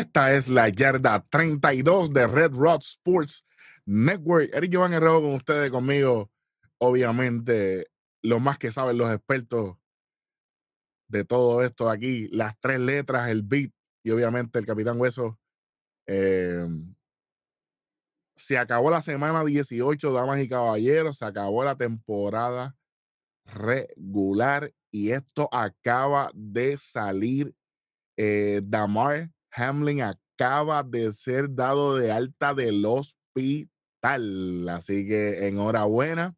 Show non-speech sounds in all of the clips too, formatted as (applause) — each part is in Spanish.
Esta es la yarda 32 de Red Rod Sports Network. Eric Jovan Herrero con ustedes, conmigo. Obviamente, lo más que saben los expertos de todo esto aquí, las tres letras, el beat y obviamente el Capitán Hueso. Eh, se acabó la semana 18, damas y caballeros, se acabó la temporada regular y esto acaba de salir. Eh, Hamlin acaba de ser dado de alta del hospital, así que enhorabuena.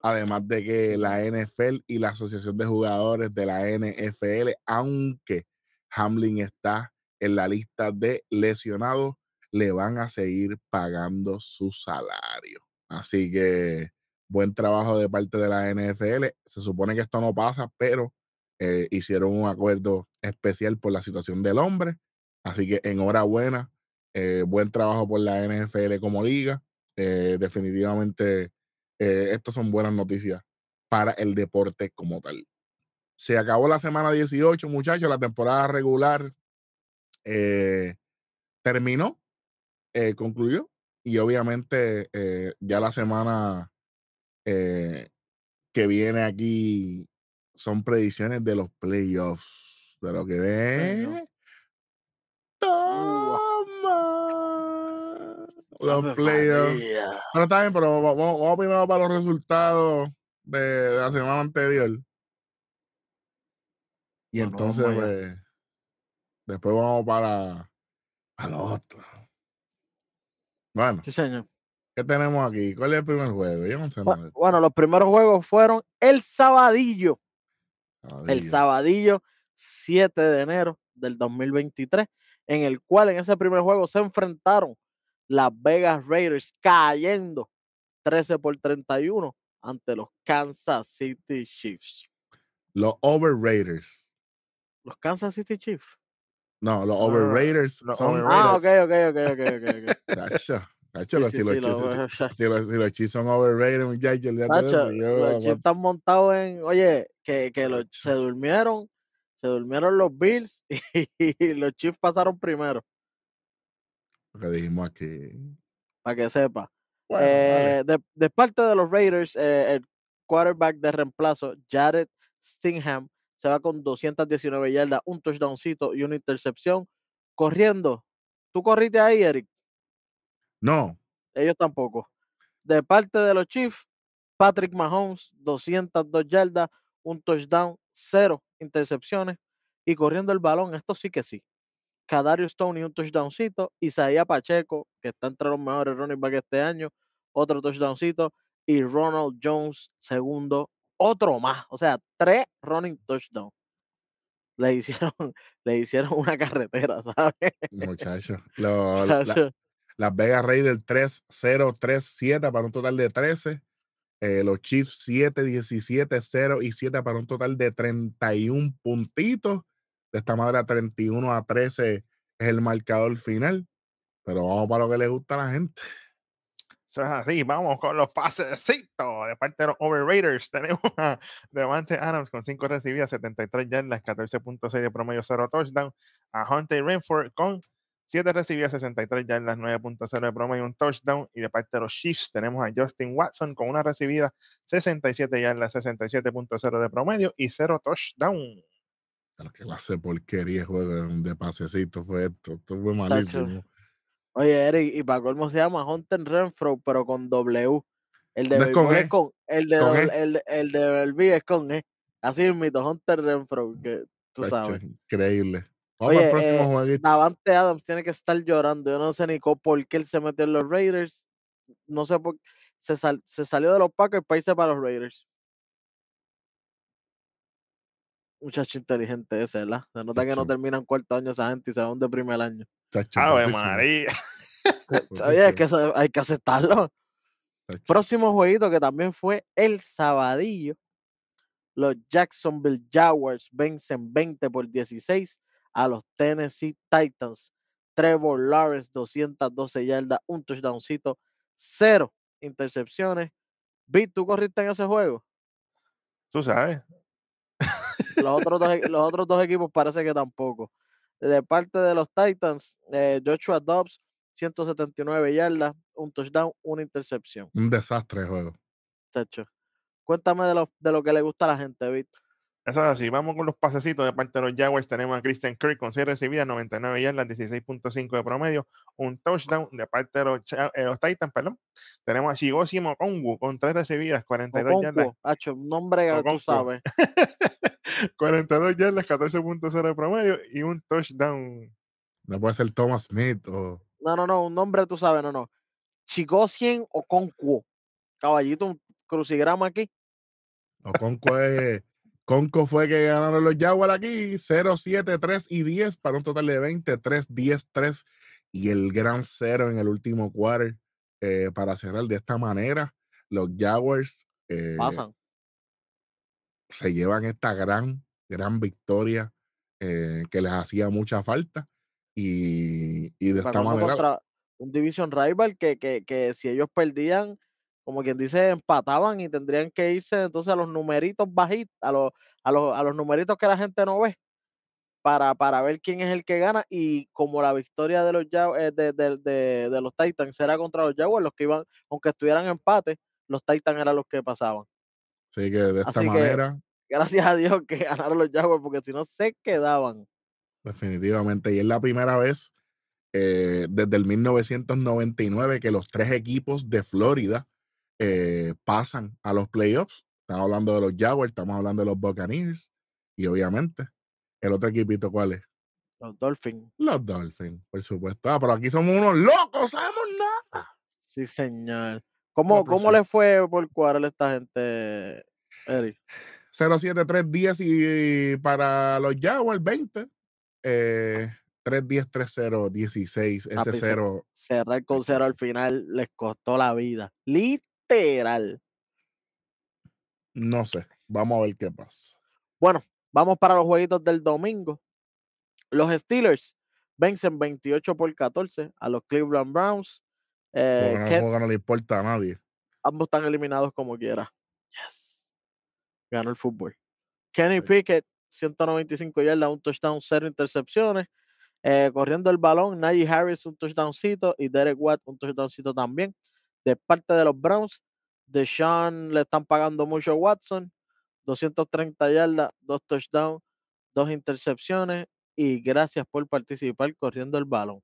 Además de que la NFL y la Asociación de Jugadores de la NFL, aunque Hamlin está en la lista de lesionados, le van a seguir pagando su salario. Así que buen trabajo de parte de la NFL. Se supone que esto no pasa, pero eh, hicieron un acuerdo especial por la situación del hombre. Así que enhorabuena. Eh, buen trabajo por la NFL como liga. Eh, definitivamente eh, estas son buenas noticias para el deporte como tal. Se acabó la semana 18, muchachos, la temporada regular terminó, concluyó y obviamente ya la semana que viene aquí son predicciones de los playoffs, de lo que ve. Los playoffs. Pero está bien, pero vamos, vamos, primero para los resultados de, de la semana anterior. Y bueno, entonces, pues, después vamos para, para lo otro. Bueno. Sí, señor. ¿Qué tenemos aquí? ¿Cuál es el primer juego? Yo no sé bueno, nada. bueno, los primeros juegos fueron el sabadillo. sabadillo. El sabadillo 7 de enero del 2023, en el cual en ese primer juego se enfrentaron las Vegas Raiders cayendo 13 por 31 ante los Kansas City Chiefs. Los Over Raiders. Los Kansas City Chiefs. No, los Over Raiders los son. Ah, ok, ok, ok, ok, ok. Tacho, (laughs) tacho, Sí, si, sí, los sí, si- si los- si los Chiefs son muchachos, de Tacho, eso, yo- los Chiefs están montados en, oye, que, que los, se durmieron, se durmieron los Bills (laughs) y, los Chiefs pasaron primero, lo que dijimos aquí. para que sepa. Bueno. Eh, de, de parte de los Raiders, eh, el quarterback de reemplazo, Jared Stingham, se va con 219 yardas, un touchdowncito y una intercepción, corriendo. ¿Tú corriste ahí, Eric? No, Ellos tampoco. De parte de los Chiefs, Patrick Mahomes, 202 yardas, un touchdown, cero intercepciones y corriendo el balón, esto sí que sí. Kadarius Stoney, un touchdowncito. Isaiah Pacheco, que está entre los mejores running back este año, otro touchdowncito. Y Ronald Jones, segundo, otro más. O sea, tres running touchdowns. Le hicieron, (laughs) le hicieron una carretera, ¿sabes? muchachos. (laughs) Lo- la- Chacho, Las Vegas Raiders 3-0-3-7 para un total de 13. Eh, los Chiefs 7, 17, 0 y 7 para un total de 31 puntitos. De esta manera, 31 a 13 es el marcador final. Pero vamos para lo que le gusta a la gente. Eso es así, vamos con los pasecitos de parte de los Overraiders. (laughs) Tenemos a Devante Adams con 5 recibidas, 73 yardas, 14.6 de promedio, 0 touchdown. A Hunter Renford con 7 recibidas, 63 yardas, 9.0 de promedio, un touchdown. Y de parte de los Chiefs tenemos a Justin Watson con una recibida, 67 yardas, 67.0 de promedio y 0 touchdown. Pero qué clase de porquería juego de pasecito fue esto. Esto fue malísimo. Oye, Eric, y para colmo se llama Hunter Renfro, pero con W. El de No es con béisbol E, es con, el de con doble- E. el, de- el de es con E. Así mismo, Hunter Renfro, que tú sabes. Increíble. Vamos Oye, al próximo eh, jueguito. Davante Adams tiene que estar llorando. Yo no sé ni por qué él se metió en los Raiders. No sé por se, sal- se salió de los Packers para irse para los Raiders. Muchacho inteligente ese, ¿verdad? Se nota que no Tacho. termina en cuarto año esa gente y se van de primer año. ¡Ave María! (laughs) Oye, es que eso hay que aceptarlo. Próximo jueguito que también fue el sabadillo. Los Jacksonville Jaguars vencen 20 por 16 a los Tennessee Titans. Trevor Lawrence, 212 yardas, un touchdowncito, cero intercepciones. Vic, ¿tú corriste en ese juego? Tú sabes. Los otros dos, e- los otros dos equipos parece que tampoco. De parte de los Titans, eh, Joshua Dobbs, 179 yardas, un touchdown, una intercepción. Un desastre de juego. Chacho. Cuéntame de lo, de lo que le gusta a la gente, Víctor. Eso es así. Vamos con los pasecitos de parte de los Jaguars. Tenemos a Christian Kirk con 6 recibidas, 99 yardas, 16.5 de promedio, un touchdown de parte de los, eh, los Titans, perdón. Tenemos a Shigoshi Mokongu con 3 recibidas, 42 yardas, Okonkwo, hacho, un nombre que tú sabes. (laughs) 42 yardas, 14.0 de promedio y un touchdown. No puede ser Thomas Smith o. No, no, no, un nombre tú sabes, no, no. Chigosien Okonkwo. Caballito, un crucigrama aquí. o es- Conco fue que ganaron los Jaguars aquí. 0, 7, 3 y 10 para un total de 20, 3, 10, 3 y el gran cero en el último quarter eh, para cerrar de esta manera. Los Jaguars eh, Pasan. Se llevan esta gran, gran victoria eh, que les hacía mucha falta. Y, y de esta manera, un Division Rival que, que, que si ellos perdían, como quien dice, empataban y tendrían que irse entonces a los numeritos bajitos, a los, a los, a los numeritos que la gente no ve, para, para ver quién es el que gana. Y como la victoria de los, eh, de, de- de- de los Titans era contra los Jaguars, los que iban, aunque estuvieran en empate, los Titans eran los que pasaban. Así que de esta Así que- manera, Gracias a Dios que (laughs) ganaron los Jaguars, porque si no se quedaban. definitivamente, y es la primera vez eh, desde el 1999 que los tres equipos de Florida eh, pasan a los playoffs. Estamos hablando de los Jaguars, estamos hablando de los Buccaneers y obviamente el otro equipito, ¿cuál es? Los Dolphins. Los Dolphins, por supuesto. Ah, pero aquí somos unos locos, sabemos nada. Sí, señor. ¿Cómo, cómo le fue por cuadrar a esta gente, Eric? 0-7-3-10 y para los Jaguars 20. Eh, 3-10-3-0, 16. Ese Papi, se- cero. Cerrar con cero al final les costó la vida. Literal. No sé. Vamos a ver qué pasa. Bueno, vamos para los jueguitos del domingo. Los Steelers vencen 28 por 14 a los Cleveland Browns. Eh, Porque no, juego que no le importa a nadie. ambos están eliminados como quiera. Yes. Ganó el fútbol. Kenny. Pickett, 195 yardas, un touchdown, cero intercepciones. Eh, corriendo el balón, Najee Harris, un touchdowncito. Y Derek Watt, un touchdowncito también. De parte de los Browns, Deshaun le están pagando mucho a Watson. 230 yardas, dos touchdowns, dos intercepciones. Y gracias por participar corriendo el balón.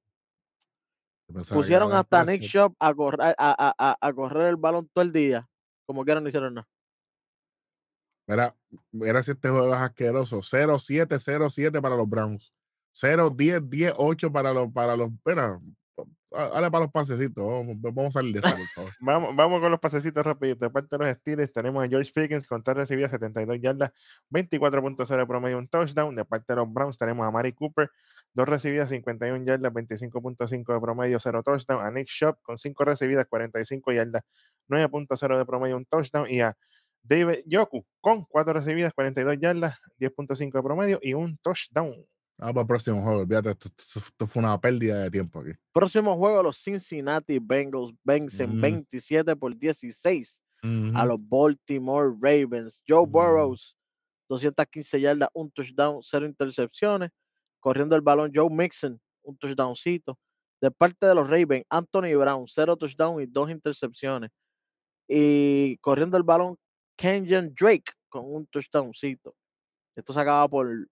Pusieron hasta. Nick Shop a correr, a, a- a- correr el balón todo el día. Como quieran, no hicieron nada. Mira, mira si este juego es asqueroso. 0-7, 0-7 para los Browns. 0-10, 10-8 para los, para los. Espera, dale para los pasecitos. Vamos, vamos a salir de esta, por favor. (laughs) Vamos, vamos con los pasecitos rapidito. De parte de los Steelers tenemos a George Pickens con 3 recibidas, 72 yardas, 24.0 de promedio, un touchdown. De parte de los Browns tenemos a Mari Cooper, 2 recibidas, 51 yardas, 25.5 de promedio, 0 touchdown. A Nick Shop con 5 recibidas, 45 yardas, 9.0 de promedio, un touchdown. Y a David Yoku con 4 recibidas, 42 yardas, 10.5 de promedio y un touchdown. Vamos para el próximo juego. Olvídate, esto, esto- esto fue una pérdida de tiempo aquí. Próximo juego, los Cincinnati Bengals vencen Mm. 27 por 16 a Ujú. los Baltimore Ravens. Joe Mm. Burrows, 215 yardas, un touchdown, cero intercepciones. Corriendo el balón, Joe Mixon, un touchdowncito. De parte de los Ravens, Anthony Brown, cero touchdown y dos intercepciones. Y corriendo el balón, Kenyon Drake con un touchdowncito. Esto se acaba por,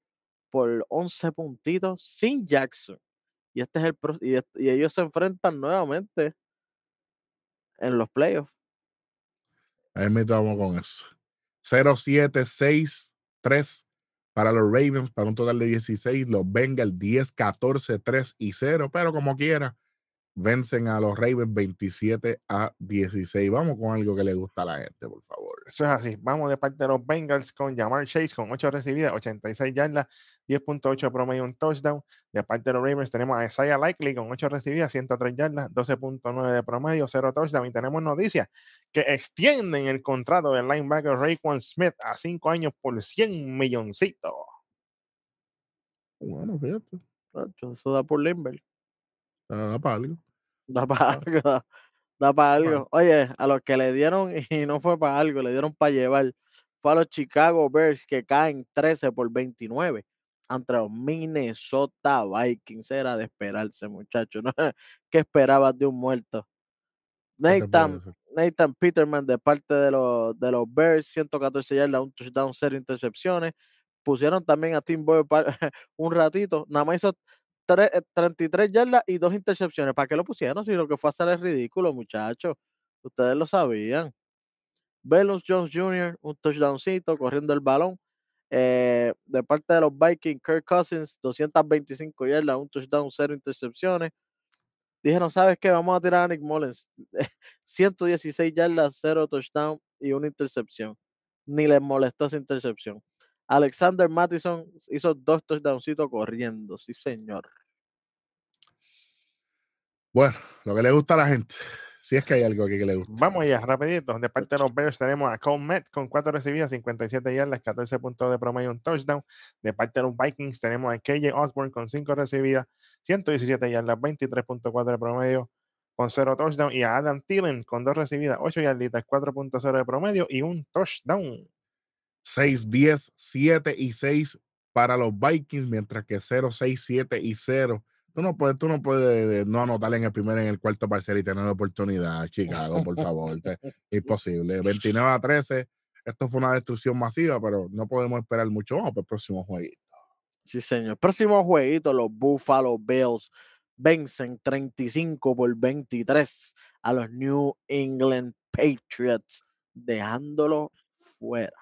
por 11 puntitos sin Jackson. Y este es el y, y ellos se enfrentan nuevamente en los playoffs. Ahí me vamos con eso. 0, 7, 6, 3 para los Ravens, para un total de 16. Los Bengals 10, 14, 3 y 0. Pero como quiera, vencen a los Ravens 27 a 16. Vamos con algo que le gusta a la gente, por favor. Eso es así. Vamos de parte de los Bengals con Jamar Chase con 8 recibidas, 86 yardas, 10.8 de promedio, un touchdown. De parte de los Ravens tenemos a Isaiah Likely con 8 recibidas, 103 yardas, 12.9 de promedio, 0 touchdown. Y tenemos noticias que extienden el contrato del linebacker Raekwon Smith a 5 años por 100 milloncitos. Bueno, fíjate. Eso da por Limber. Da para algo. Da (laughs) para algo. Da, da para algo. Oye, a los que le dieron (laughs) y no fue para algo, le dieron para llevar. Fue a los Chicago Bears que caen 13 por 29 ante los Minnesota Vikings. Era de esperarse, muchachos. ¿no? (laughs) ¿Qué esperabas de un muerto? Nathan, Nathan Peterman de parte de los, de los Bears, 114 yardas, un touchdown, cero intercepciones. Pusieron también a Tim Boyle un ratito, nada más hizo 33 eh, yardas y dos intercepciones. ¿Para qué lo pusieron? Si lo que fue hacer es ridículo, muchachos. Ustedes lo sabían. Velus Jones Jr., un touchdowncito corriendo el balón. Eh, de parte de los Vikings, Kirk Cousins, 225 yardas, un touchdown, cero intercepciones. Dijeron, ¿sabes qué? Vamos a tirar a Nick Mullens. (laughs) 116 yardas, cero touchdown y una intercepción. Ni les molestó esa intercepción. Alexander Mattison hizo dos touchdowncitos corriendo, sí señor. Bueno, lo que le gusta a la gente. Si es que hay algo aquí que le gusta. Vamos allá, rapidito. De parte de los Bears tenemos a Cole Met con cuatro recibidas, 57 yardas, 14 puntos de promedio, un touchdown. De parte de los Vikings tenemos a KJ Osborne con cinco recibidas, 117 yardas, 23.4 de promedio, con cero touchdown. Y a Adam Thielen con dos recibidas, 8 yarditas, 4.0 de promedio y un touchdown. 6, 10, 7 y 6 para los Vikings, mientras que 0, 6, 7 y 0. Tú no puedes, tú no puedes no anotar en el primer en el cuarto parcial y tener la oportunidad, Chicago, por favor. imposible. 29 a 13. Esto fue una destrucción masiva, pero no podemos esperar mucho más para el próximo jueguito. Sí, señor. Próximo jueguito, los Buffalo Bills vencen 35 por 23 a los New England Patriots, dejándolo fuera.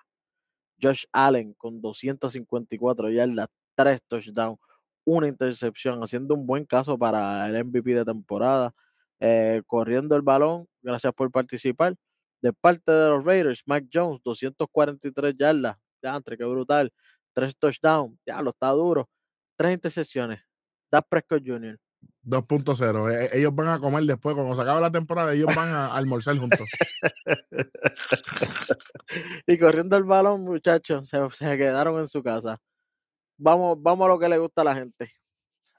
Josh Allen con 254 yardas, 3 touchdowns, una intercepción, haciendo un buen caso para el MVP de temporada, eh, corriendo el balón, gracias por participar. De parte de los Raiders, Mike Jones, 243 yardas, ya entre qué brutal, 3 touchdowns, ya lo está duro, 3 intercepciones. Dak Prescott Jr. 2.0. E, ellos van a comer después, cuando se acabe la temporada, ellos van a almorzar juntos. (laughs) y corriendo el balón, muchachos, se, quedaron en su casa. Vamos, vamos a lo que le gusta a la gente.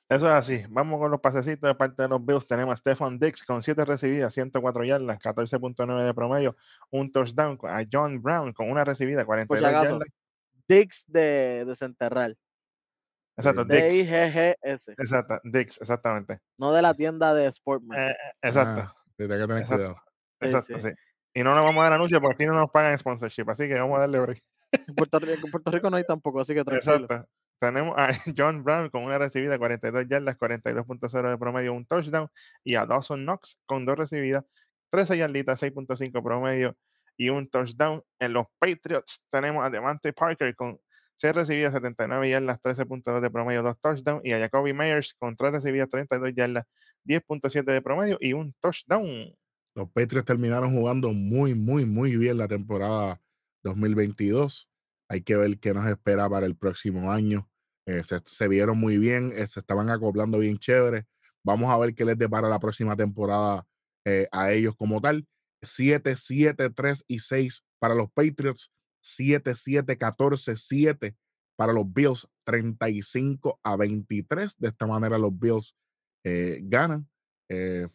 Eso es así. Vamos con los pasecitos de parte de los Bills. Tenemos a Stefan Dix con 7 recibidas, 104 yardas, 14.9 de promedio, un touchdown. A John Brown con una recibida, 42 yardas. Dix de desenterrar. Exacto, Dix. D-I-G-G-S. Exacto, Dix, exactamente. No de la tienda de Sportman. Eh, exacto. Ah, que tener exacto. cuidado. Exacto, sí. Y no nos vamos a dar anuncios porque aquí no nos pagan sponsorship, así que vamos a darle break. En Puerto Rico, Puerto Rico no hay tampoco, así que tranquilo. Exacto. Tenemos a (laughs) John Brown con una recibida, 42 yardas, 42.0 de promedio, un touchdown. Y a Dawson Knox con dos recibidas, 13 yarditas, 6.5 promedio y un touchdown. En los Patriots tenemos a Devante Parker con 6 recibidas, 79 yardas, 13.2 de promedio, 2 touchdowns. Y a Jacoby Myers con 3 recibidas, 32 yardas, 10.7 de promedio y un touchdown. Los Patriots terminaron jugando muy, muy, muy bien la temporada 2022. Hay que ver qué nos espera para el próximo año. Eh, se, vieron muy bien, eh, se estaban acoplando bien chévere. Vamos a ver qué les depara la próxima temporada eh, a ellos como tal. 7, 7, 3 y 6 para los Patriots. 7, 7, 14, 7 para los Bills. 35 a 23. De esta manera los Bills ganan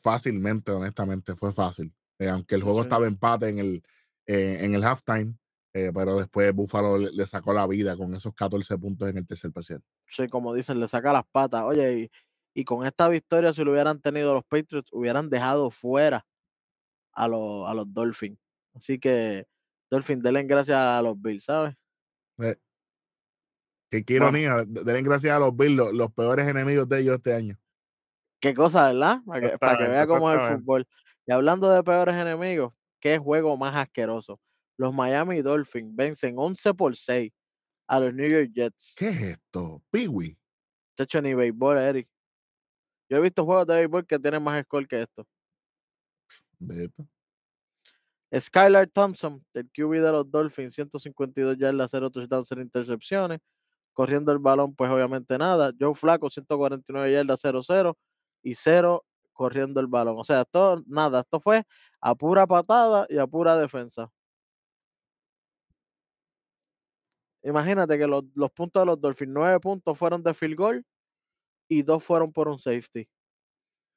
fácilmente, honestamente, fue fácil. aunque el juego estaba empate en el, en el halftime, eh, pero después Buffalo le, sacó la vida con esos 14 puntos en el tercer parcial. Sí, como dicen, le saca las patas. Oye, y, con esta victoria, si lo hubieran tenido los Patriots, hubieran dejado fuera a, los, a los Dolphins. Así que, Dolphins, denle gracias a los Bills, ¿sabes? Eh, qué, ironía, denle gracias a los Bills, los, peores enemigos de ellos este año. Qué cosa, ¿verdad? Para que, para que vea cómo es el fútbol. Y hablando de peores enemigos, qué juego más asqueroso los Miami Dolphins vencen 11 por 6 a los New York Jets. ¿Qué es esto? Piwi. Se hecho ni béisbol, Eric. Yo he visto juegos de béisbol que tienen más score que esto. Beto. Skylar Thompson, el QB de los Dolphins, 152 yardas, 0 touchdowns, 0 intercepciones. Corriendo el balón, pues obviamente nada. Joe Flaco, 149 yardas, 0-0 y 0 corriendo el balón. O sea, esto nada, esto fue a pura patada y a pura defensa. Imagínate que los, puntos de los Dolphins, nueve puntos fueron de field goal y dos fueron por un safety.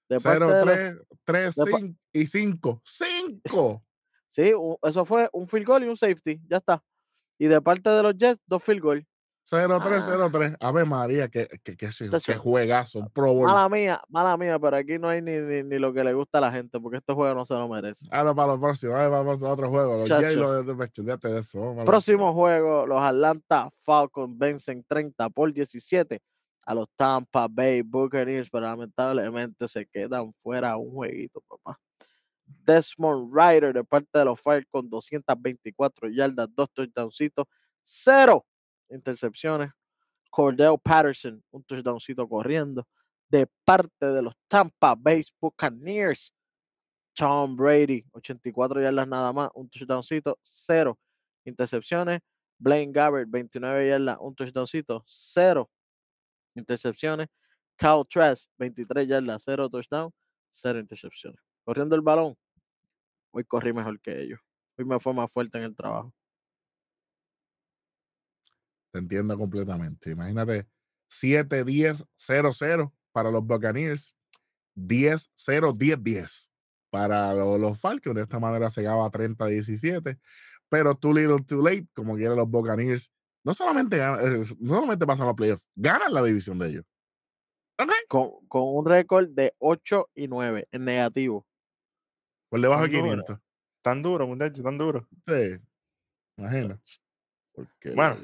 De 0, 3, 3 y 5. ¡Cinco! Sí, eso fue un field goal y un safety. Ya está. Y de parte de los Jets, dos field goal. 0-3-0-3. Ave María, que, que, que, que, juegazo. Un Pro Bowl. Mala mía, mala mía, pero aquí no hay ni, ni, ni lo que le gusta a la gente, porque este juego no se lo merece. Ahora para los próximos, ahora vamos a otro juego. Los. Jay los de eso. vamos a los- Próximo juego, los Atlanta Falcons vencen 30 por 17 a los Tampa Bay Buccaneers, pero lamentablemente se quedan fuera un jueguito, papá. Desmond Ryder de parte de los Falcons, 224 yardas, dos touchdowncitos, cero intercepciones. Cordell Patterson, un touchdowncito corriendo. De parte de los Tampa Bay Buccaneers, Tom Brady, 84 yardas nada más, un touchdowncito, cero intercepciones. Blaine Gabbert, 29 yardas, un touchdowncito, cero intercepciones. Kyle Trask, 23 yardas, cero touchdown, cero intercepciones. Corriendo el balón, hoy corrí mejor que ellos. Hoy me fue más fuerte en el trabajo. Te entiendo completamente. Imagínate 7-10-0-0 para los Buccaneers, 10-0-10-10 para lo- los, Falcons. De esta manera se llegaba a 30-17, pero too little, too late, como quieren los Buccaneers. No solamente, ganan- eh, no solamente pasan los playoffs, ganan la división de ellos. Ok. Con, con un récord de 8 y 9 en negativo. Por debajo de Tan duro. 500. Tan duro, muchachos, tan duro. Sí. Imagina. Bueno,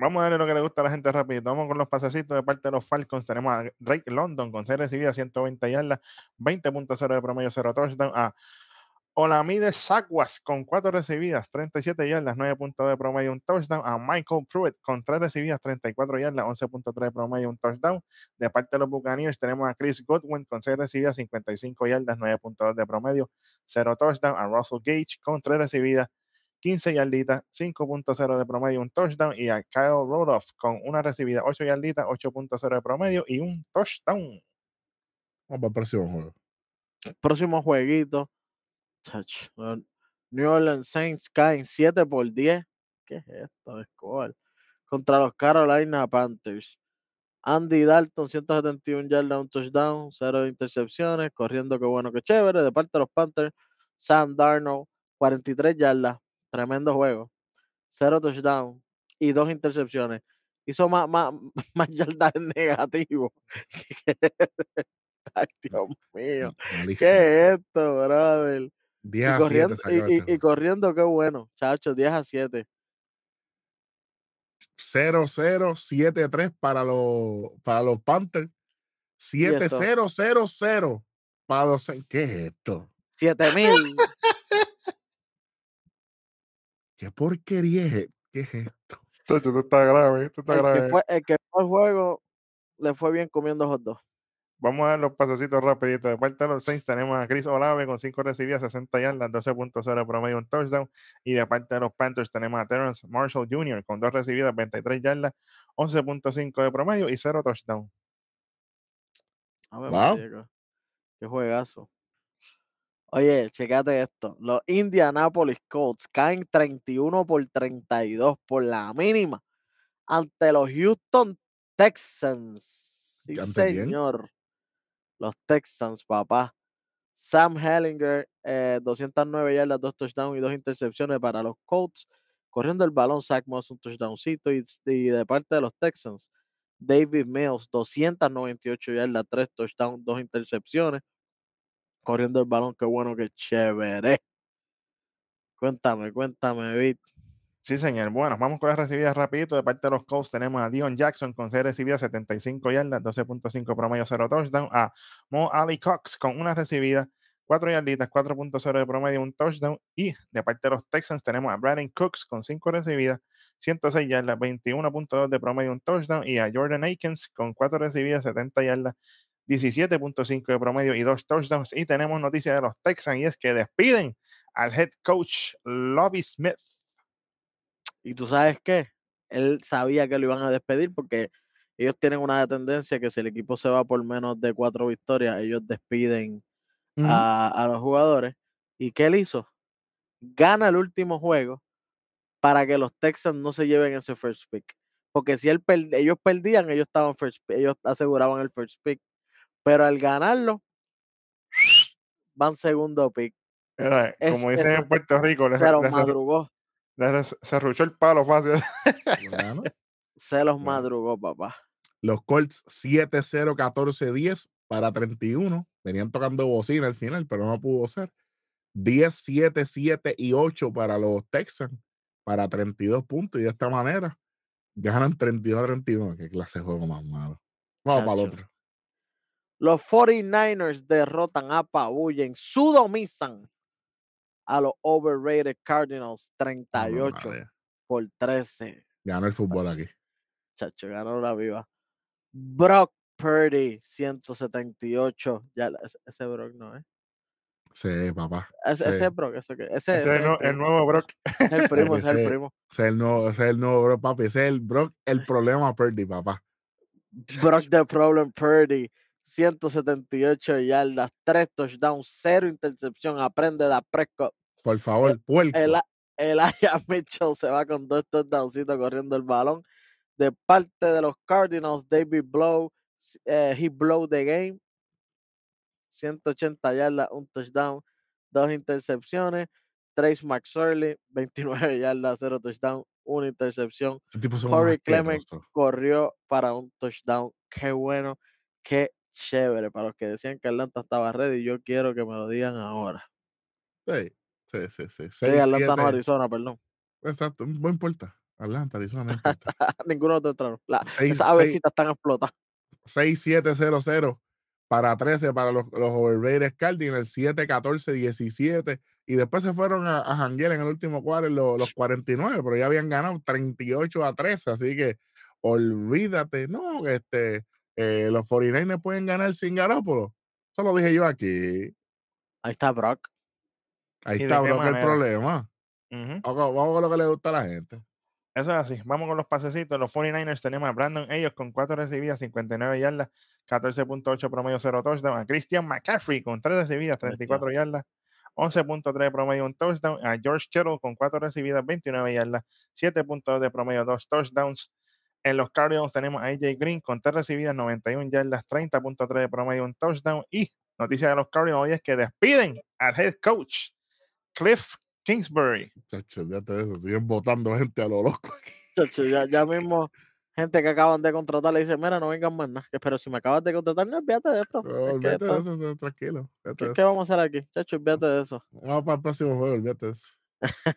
Vamos a darle lo que le gusta a la gente rápido. Vamos con los pasecitos de parte de los Falcons. Tenemos a Drake London con 6 recibidas, 120 yardas, 20.0 de promedio, 0 touchdown. A Olamide Saguas con 4 recibidas, 37 yardas, 9 puntos de promedio, un touchdown. A Michael Pruitt con 3 recibidas, 34 yardas, 11.3 de promedio, un touchdown. De parte de los Buccaneers tenemos a Chris Godwin con 6 recibidas, 55 yardas, 9.2 de promedio, 0 touchdown. A Russell Gage con 3 recibidas, 15 yarditas, 5.0 de promedio, un touchdown. Y a Kyle Rudolph con una recibida, 8 yarditas, 8.0 de promedio y un touchdown. Vamos para el próximo juego. Próximo jueguito. Los New Orleans Saints caen 7 por 10. ¿Qué es esto? Score. Contra los Carolina Panthers. Andy Dalton, 171 yardas, un touchdown, cero intercepciones, corriendo que bueno, que chévere. De parte de los Panthers, Sam Darnold, 43 yardas, tremendo juego, cero touchdown y dos intercepciones. Hizo más, más, (laughs) más yardas en negativo. (laughs) Ay, Dios mío. Malísimo. ¿Qué es esto, brother? 10 Y a 7 corriendo, se y, acaba y- este y corriendo, qué bueno, chacho, 10 a 7. 0-0-7-3 para los, para los Panthers. esto? 7-0-0-0 para los. ¿Qué es esto? 7 mil. ¿Qué porquería es? e- ¿Qué es esto? Esto está grave, esto está El que, grave. fue, el que fue al juego le fue bien comiendo hot dog. Vamos a dar los pasecitos rapiditos. De parte de los Saints tenemos a Chris Olave con 5 recibidas, 60 yardas, 12.0 de promedio, un touchdown. Y de parte de los Panthers tenemos a Terrence Marshall Jr. con 2 recibidas, 23 yardas, 11.5 de promedio y 0 touchdown. A ver, Wow. Qué- juegazo. Oye, checate esto. Los Indianapolis Colts caen 31 por 32 por la mínima ante los Houston Texans. Sí, ¿Ante quién? Los Texans, papá. Sam Hellinger, eh, 209 yardas, dos touchdowns y dos intercepciones para los Colts. Corriendo el balón, Zach Moss, un touchdowncito. Y, y de parte de los Texans, David Mills, 298 yardas, tres touchdowns, dos intercepciones. Corriendo el balón, qué bueno, qué chévere. Cuéntame, cuéntame, Vic. Sí, señor. Bueno, vamos con las recibidas rapidito. De parte de los Colts tenemos a Dion Jackson con 6 recibidas, 75 yardas, 12.5 promedio, 0 touchdown. A Mo Ali Cox con una recibida, 4 yarditas, 4.0 de promedio, un touchdown. Y de parte de los Texans tenemos a Brandon Cooks con 5 recibidas, 106 yardas, 21.2 de promedio, un touchdown. Y a Jordan Akins con 4 recibidas, 70 yardas, 17.5 de promedio y 2 touchdowns. Y tenemos noticia de los Texans y es que despiden al head coach Lobby Smith. Y tú sabes qué? Él sabía que lo iban a despedir porque ellos tienen una tendencia que si el equipo se va por menos de cuatro victorias, ellos despiden a, a los jugadores. ¿Y qué él hizo? Gana el último juego para que los Texans no se lleven ese first pick. Porque si él per- ellos perdían, ellos estaban first pick, ellos aseguraban el first pick. Pero al ganarlo, van segundo pick. Es- como dicen eso en Puerto Rico, le, Se los madrugó. Le- se ruchó el palo fácil. (laughs) Bueno, Se los madrugó, papá. Los Colts 7-0-14-10 para 31. Venían tocando bocina al final, pero no pudo ser. 10, 7, 7 y 8 para los Texans para 32 puntos. Y de esta manera ganan 32 a 31. Qué clase de juego más malo. Vamos para el Chacho. otro. Los 49ers derrotan, apabullen, sudomizan a los overrated Cardinals Ave 38 María. por 13. Ganó el fútbol aquí. Chacho, ganó la viva. Brock Purdy, 178. Ya, ese, ese Brock no, ¿eh? Sí, papá. Ese, Sí. ese es Brock, eso que. Ese, es el, nuevo Brock. Es el primo, ese es el primo. Ese es el nuevo, ese es el nuevo Brock, papi. Ese es el Brock, el problema Purdy, papá. Brock the Problem Purdy, 178 yardas, 3 touchdowns, 0 intercepción. Aprende de Prescott. Por favor, puerco. El, Elijah (laughs) Mitchell se va con dos touchdowncitos corriendo el balón. De parte de los Cardinals, David Blow, eh, he blow the game. 180 yardas, un touchdown, dos intercepciones. Trace McSorley, 29 yardas, 0 touchdown, una intercepción. Son Corey asquerosos. corrió para un touchdown. Qué bueno, qué chévere. Para los que decían que Atlanta estaba ready, yo quiero que me lo digan ahora. Sí, sí, sí. sí. Sí, Seis, Atlanta no siete. Arizona, perdón. Exacto, no importa. Atlanta, Arizona, no (laughs) importa. Ninguno de los entraron. Esas avecitas están explotadas. 6-7-0-0 para 13 para los, los overrated Cardinals, 7-14-17. Y después se fueron a, a janguear en el último cuadro los, los 49, pero ya habían ganado 38 a 13. Así que olvídate, no, este, eh, los 49ers pueden ganar sin Garópolo. Eso lo dije yo aquí. Ahí está Brock. Ahí ¿Y de está, bro, que el problema. Ujú. Vamos, vamos con lo que le gusta a la gente. Eso es así. Vamos con los pasecitos. Los 49ers tenemos a Brandon ellos con 4 recibidas, 59 yardas, 14.8 promedio, 0 touchdown. A Christian McCaffrey con 3 recibidas, 34 yardas, 11.3 promedio, un touchdown. A George Kittle con 4 recibidas, 29 yardas, 7.2 de promedio, 2 touchdowns. En los Cardinals tenemos a AJ Green con 3 recibidas, 91 yardas, 30.3 de promedio, un touchdown. Y noticia de los Cardinals hoy es que despiden al head coach Cliff Kingsbury. Chacho, olvídate de eso. Siguen votando gente a lo loco. Chacho, ya, ya mismo, gente que acaban de contratar le dice, mira, no vengan más nada. que- Pero si me acabas de contratar, no olvídate de esto. No, es que olvídate de eso, tranquilo. ¿qué, qué vamos a hacer aquí? Chacho, olvídate de eso. Vamos para el próximo juego, olvídate de eso.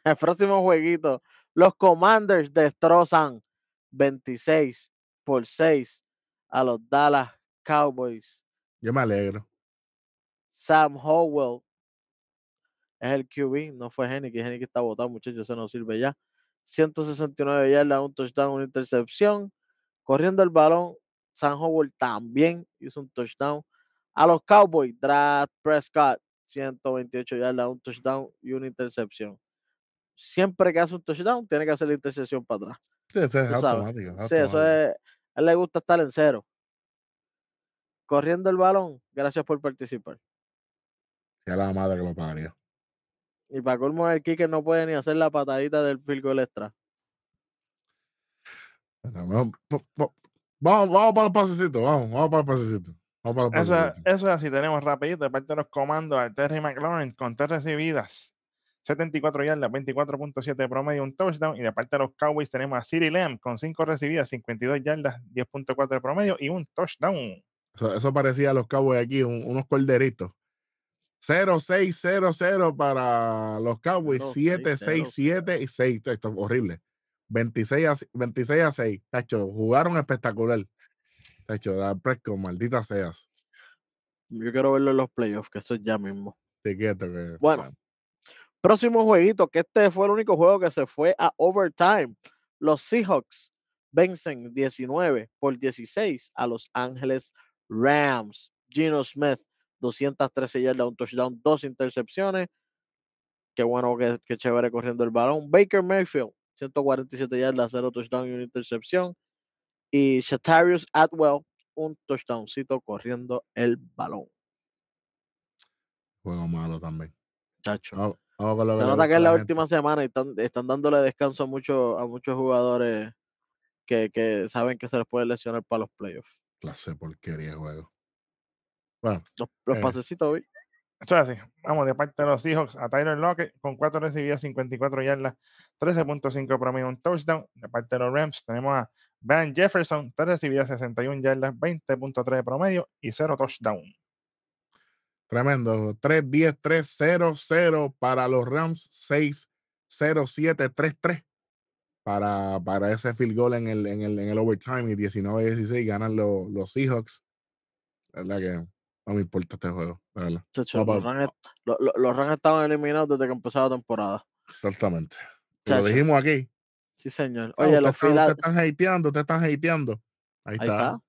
El (laughs) próximo jueguito. Los Commanders destrozan 26 por 6 a los Dallas Cowboys. Yo me alegro. Sam Howell es el QB, no fue Henry, que Henry está votado, muchachos, eso no sirve ya. 169 yardas, un touchdown, una intercepción. Corriendo el balón, Sam Howell también hizo un touchdown. A los Cowboys, Drake Prescott, 128 yardas, un touchdown y una intercepción. Siempre que hace un touchdown, tiene que hacer la intercepción para atrás. Sí, eso es automático. Sí, eso es. A él le gusta estar en cero. Corriendo el balón, gracias por participar. Ya la madre que lo pagaría. Y para colmo, el kicker no puede ni hacer la patadita del field goal extra. Vamos, vamos, para el pasecito, vamos, vamos para el pasecito. Vamos para el Eso, pasecito. eso es así, tenemos rapidito de parte de los comandos al Terry McLaurin con tres recibidas, 74 yardas, 24.7 de promedio, un touchdown. Y de parte de los Cowboys tenemos a City Lamb con 5 recibidas, 52 yardas, 10.4 de promedio y un touchdown. Eso, eso parecía a los Cowboys aquí, un- unos corderitos. 0-6-0-0 para los Cowboys, 7-6-7 y 6. Esto es horrible. 26 a, 26 a 6. Tacho, jugaron espectacular. Tacho, da Prescott, maldita seas. Yo quiero verlo en los playoffs, que eso es ya mismo. Te quieto que. Bueno. Próximo jueguito, que este fue el único juego que se fue a overtime. Los Seahawks vencen 19 por 16 a Los Ángeles Rams. Gino Smith, 213 yardas, un touchdown, dos intercepciones. Qué bueno, que, que chévere corriendo el balón. Baker Mayfield, 147 yardas, cero touchdown y una intercepción. Y Shatarius Atwell, un touchdowncito corriendo el balón. Juego malo también. Chacho. Lo Se nota que es la última semana y están, están dándole descanso a, muchos a muchos jugadores que, que saben que se les puede lesionar para los playoffs. Clase porquería de juego. Bueno, Los, los Eh. pasecitos hoy. Eso es así. Vamos de parte de los Seahawks a Tyler Lockett con 4 recibidas, 54 yardas, 13.5 promedio, un touchdown. De parte de los Rams tenemos a Van Jefferson, 3 recibidas, 61 yardas, 20.3 de promedio y 0 touchdown. Tremendo. 3-10, 3-0-0 para los Rams, 6-0-7-3-3 para, para ese field goal en el, en el, en el overtime y 19-16 ganan los, los Seahawks. La verdad que no me importa este juego, la verdad. Chacho, No, los, Rams estaban eliminados desde que empezó la temporada. Exactamente. Y Lo Chacho, dijimos aquí. Sí, señor. Ah, Oye, los, Fila- ustedes están hateando, ustedes están hateando. Ahí, ahí está. está.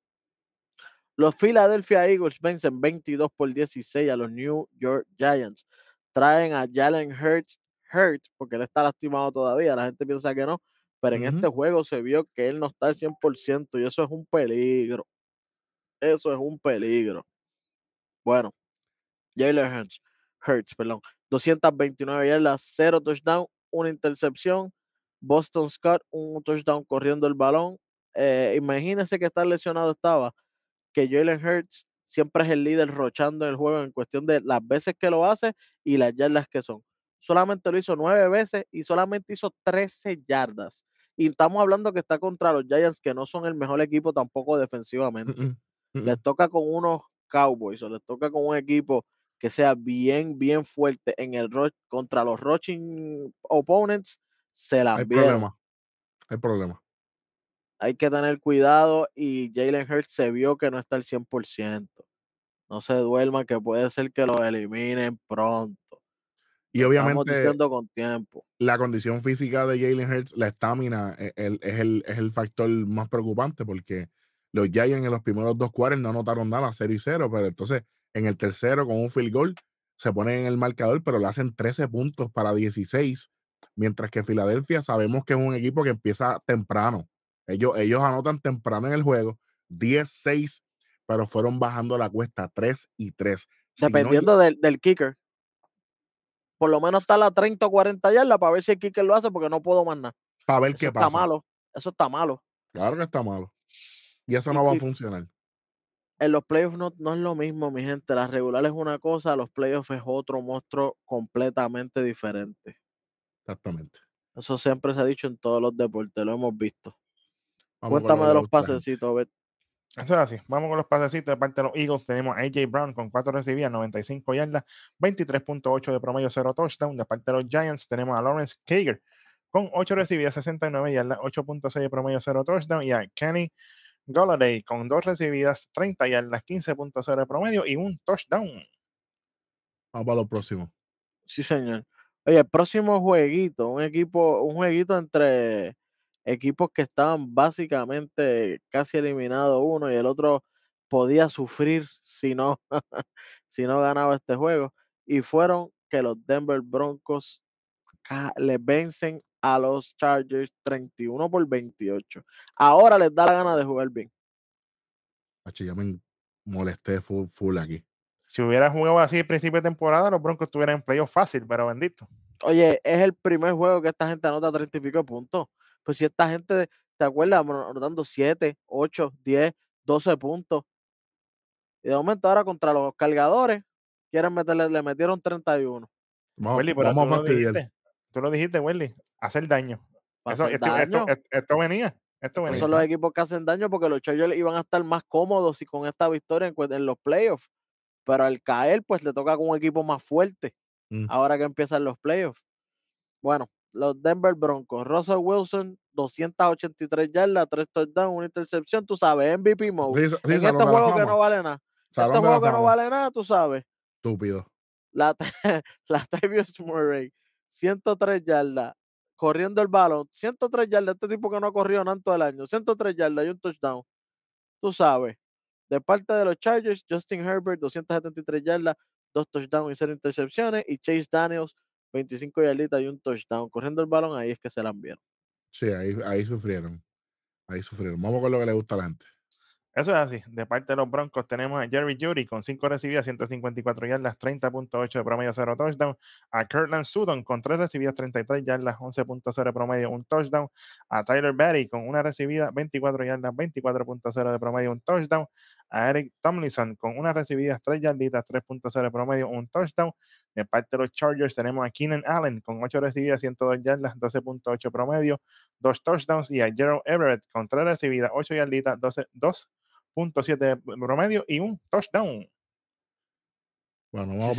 Los Philadelphia Eagles vencen 22 por 16 a los New York Giants. Traen a Jalen Hurts, Hurt, porque él está lastimado todavía. La gente piensa que no, pero en este juego se vio que él no está al 100% y eso es un peligro. Eso es un peligro. Bueno, Jalen Hurts, Hurts, perdón, 229 yardas, 0 touchdown, una intercepción. Boston Scott, un touchdown corriendo el balón. Eh, imagínense que tan lesionado estaba, que Jalen Hurts siempre es el líder rochando el juego en cuestión de las veces que lo hace y las yardas que son. Solamente lo hizo nueve veces y solamente hizo 13 yardas. Y estamos hablando que está contra los Giants, que no son el mejor equipo tampoco defensivamente Mm, mm, mm, les toca con unos Cowboys o les toca con un equipo que sea bien, bien fuerte en el contra los rushing opponents, se la Hay vieron. problema. Hay problema. Hay que tener cuidado y Jalen Hurts se vio que no está al 100%. No se duerma que puede ser que lo eliminen pronto. Y Estamos obviamente con tiempo. la condición física de Jalen Hurts, la estamina, e- el- es, el, es el factor más preocupante porque los Giants en los primeros dos cuartos no anotaron nada, 0 y 0, pero entonces en el tercero con un field goal se ponen en el marcador, pero le hacen 13 puntos para 16, mientras que Filadelfia sabemos que es un equipo que empieza temprano. Ellos, ellos anotan temprano en el juego, 10-6, pero fueron bajando la cuesta 3 y 3. Si no lle- Dependiendo del, del kicker. Por lo menos está a la 30 o 40 yardas para ver si el kicker lo hace porque no puedo más nada. para ver Eso qué está pasa. malo. Eso está malo. Claro que está malo. Y eso Y- no va a funcionar. en los playoffs no, no es lo mismo, mi gente. La regular es una cosa, los playoffs es otro monstruo completamente diferente. Exactamente. Eso siempre se ha dicho en todos los deportes, lo hemos visto. Vamos Cuéntame lo de los pasecitos, Bet. Eso es así. Vamos con los pasecitos de parte de los Eagles. Tenemos a AJ Brown con 4 recibidas, 95 yardas, 23.8 de promedio, 0 touchdown. De parte de los Giants tenemos a Lawrence Kager con 8 recibidas, 69 yardas, 8.6 de promedio, 0 touchdown. Y a Kenny Golladay con 2 recibidas, 30 yardas, 15.0 de promedio y un touchdown. Vamos para lo próximo. Sí, señor. Oye, el próximo jueguito, un equipo, un jueguito entre equipos que estaban básicamente casi eliminados uno y el otro podía sufrir si no, (laughs) si no ganaba este juego. Y fueron que los Denver Broncos ca- le vencen a los Chargers 31 por 28. Ahora les da la gana de jugar bien. Hacho, ya me molesté full, full aquí. Si hubiera jugado así al principio de temporada, los Broncos estuvieran en playoff fácil, pero bendito. Oye, es el primer juego que esta gente anota 30 y pico de puntos. Pues si esta gente, ¿te acuerdas? Ano- Anotando 7, 8, 10, 12 puntos. Y de momento ahora contra los cargadores, quieren meterle, le metieron 31. Vamos, Welly, pero vamos tú a lo fastidiar. dijiste. Tú lo dijiste, Welly. Hacer daño. para Eso- hacer esto, daño. esto- esto venía. Esto venía. son los equipos que hacen daño porque los Chargers iban a estar más cómodos y con esta victoria en, los playoffs. Pero al caer, pues le toca con un equipo más fuerte. Mm. Ahora que empiezan los playoffs. Bueno, los Denver Broncos. Russell Wilson, 283 yardas, 3 touchdowns, una intercepción. Tú sabes, MVP mode. Sí, sí, en este la juego que no vale nada. Salón este juego que no vale nada, tú sabes. Estúpido. La, (laughs) la Murray, 103 yardas, corriendo el balón, 103 yardas, este tipo que no ha corrido nada en todo el año, 103 yardas y un touchdown. Tú sabes, de parte de los Chargers, Justin Herbert, 273 yardas, dos touchdowns y cero intercepciones, y Chase Daniels, 25 yarditas y un touchdown. Corriendo el balón, ahí es que se la enviaron. Sí, ahí, ahí sufrieron. Ahí sufrieron. Vamos con lo que le gusta a la. Eso es así. De parte de los Broncos tenemos a Jerry Judy con 5 recibidas, 154 yardas, 30.8 de promedio, 0 touchdown. A Kirtland Sutton con 3 recibidas, 33 yardas, 11.0 de promedio, 1 touchdown. A Tyler Berry con 1 recibida, 24 yardas, 24.0 de promedio, 1 touchdown. A Eric Tomlinson con 1 recibida, 3 yarditas, 3.0 de promedio, 1 touchdown. De parte de los Chargers tenemos a Keenan Allen con 8 recibidas, 102 yardas, 12.8 promedio, 2 touchdowns. Y a Gerald Everett con 3 recibidas, 8 yarditas, 12, 2 punto .7 promedio y un touchdown. Bueno, vamos,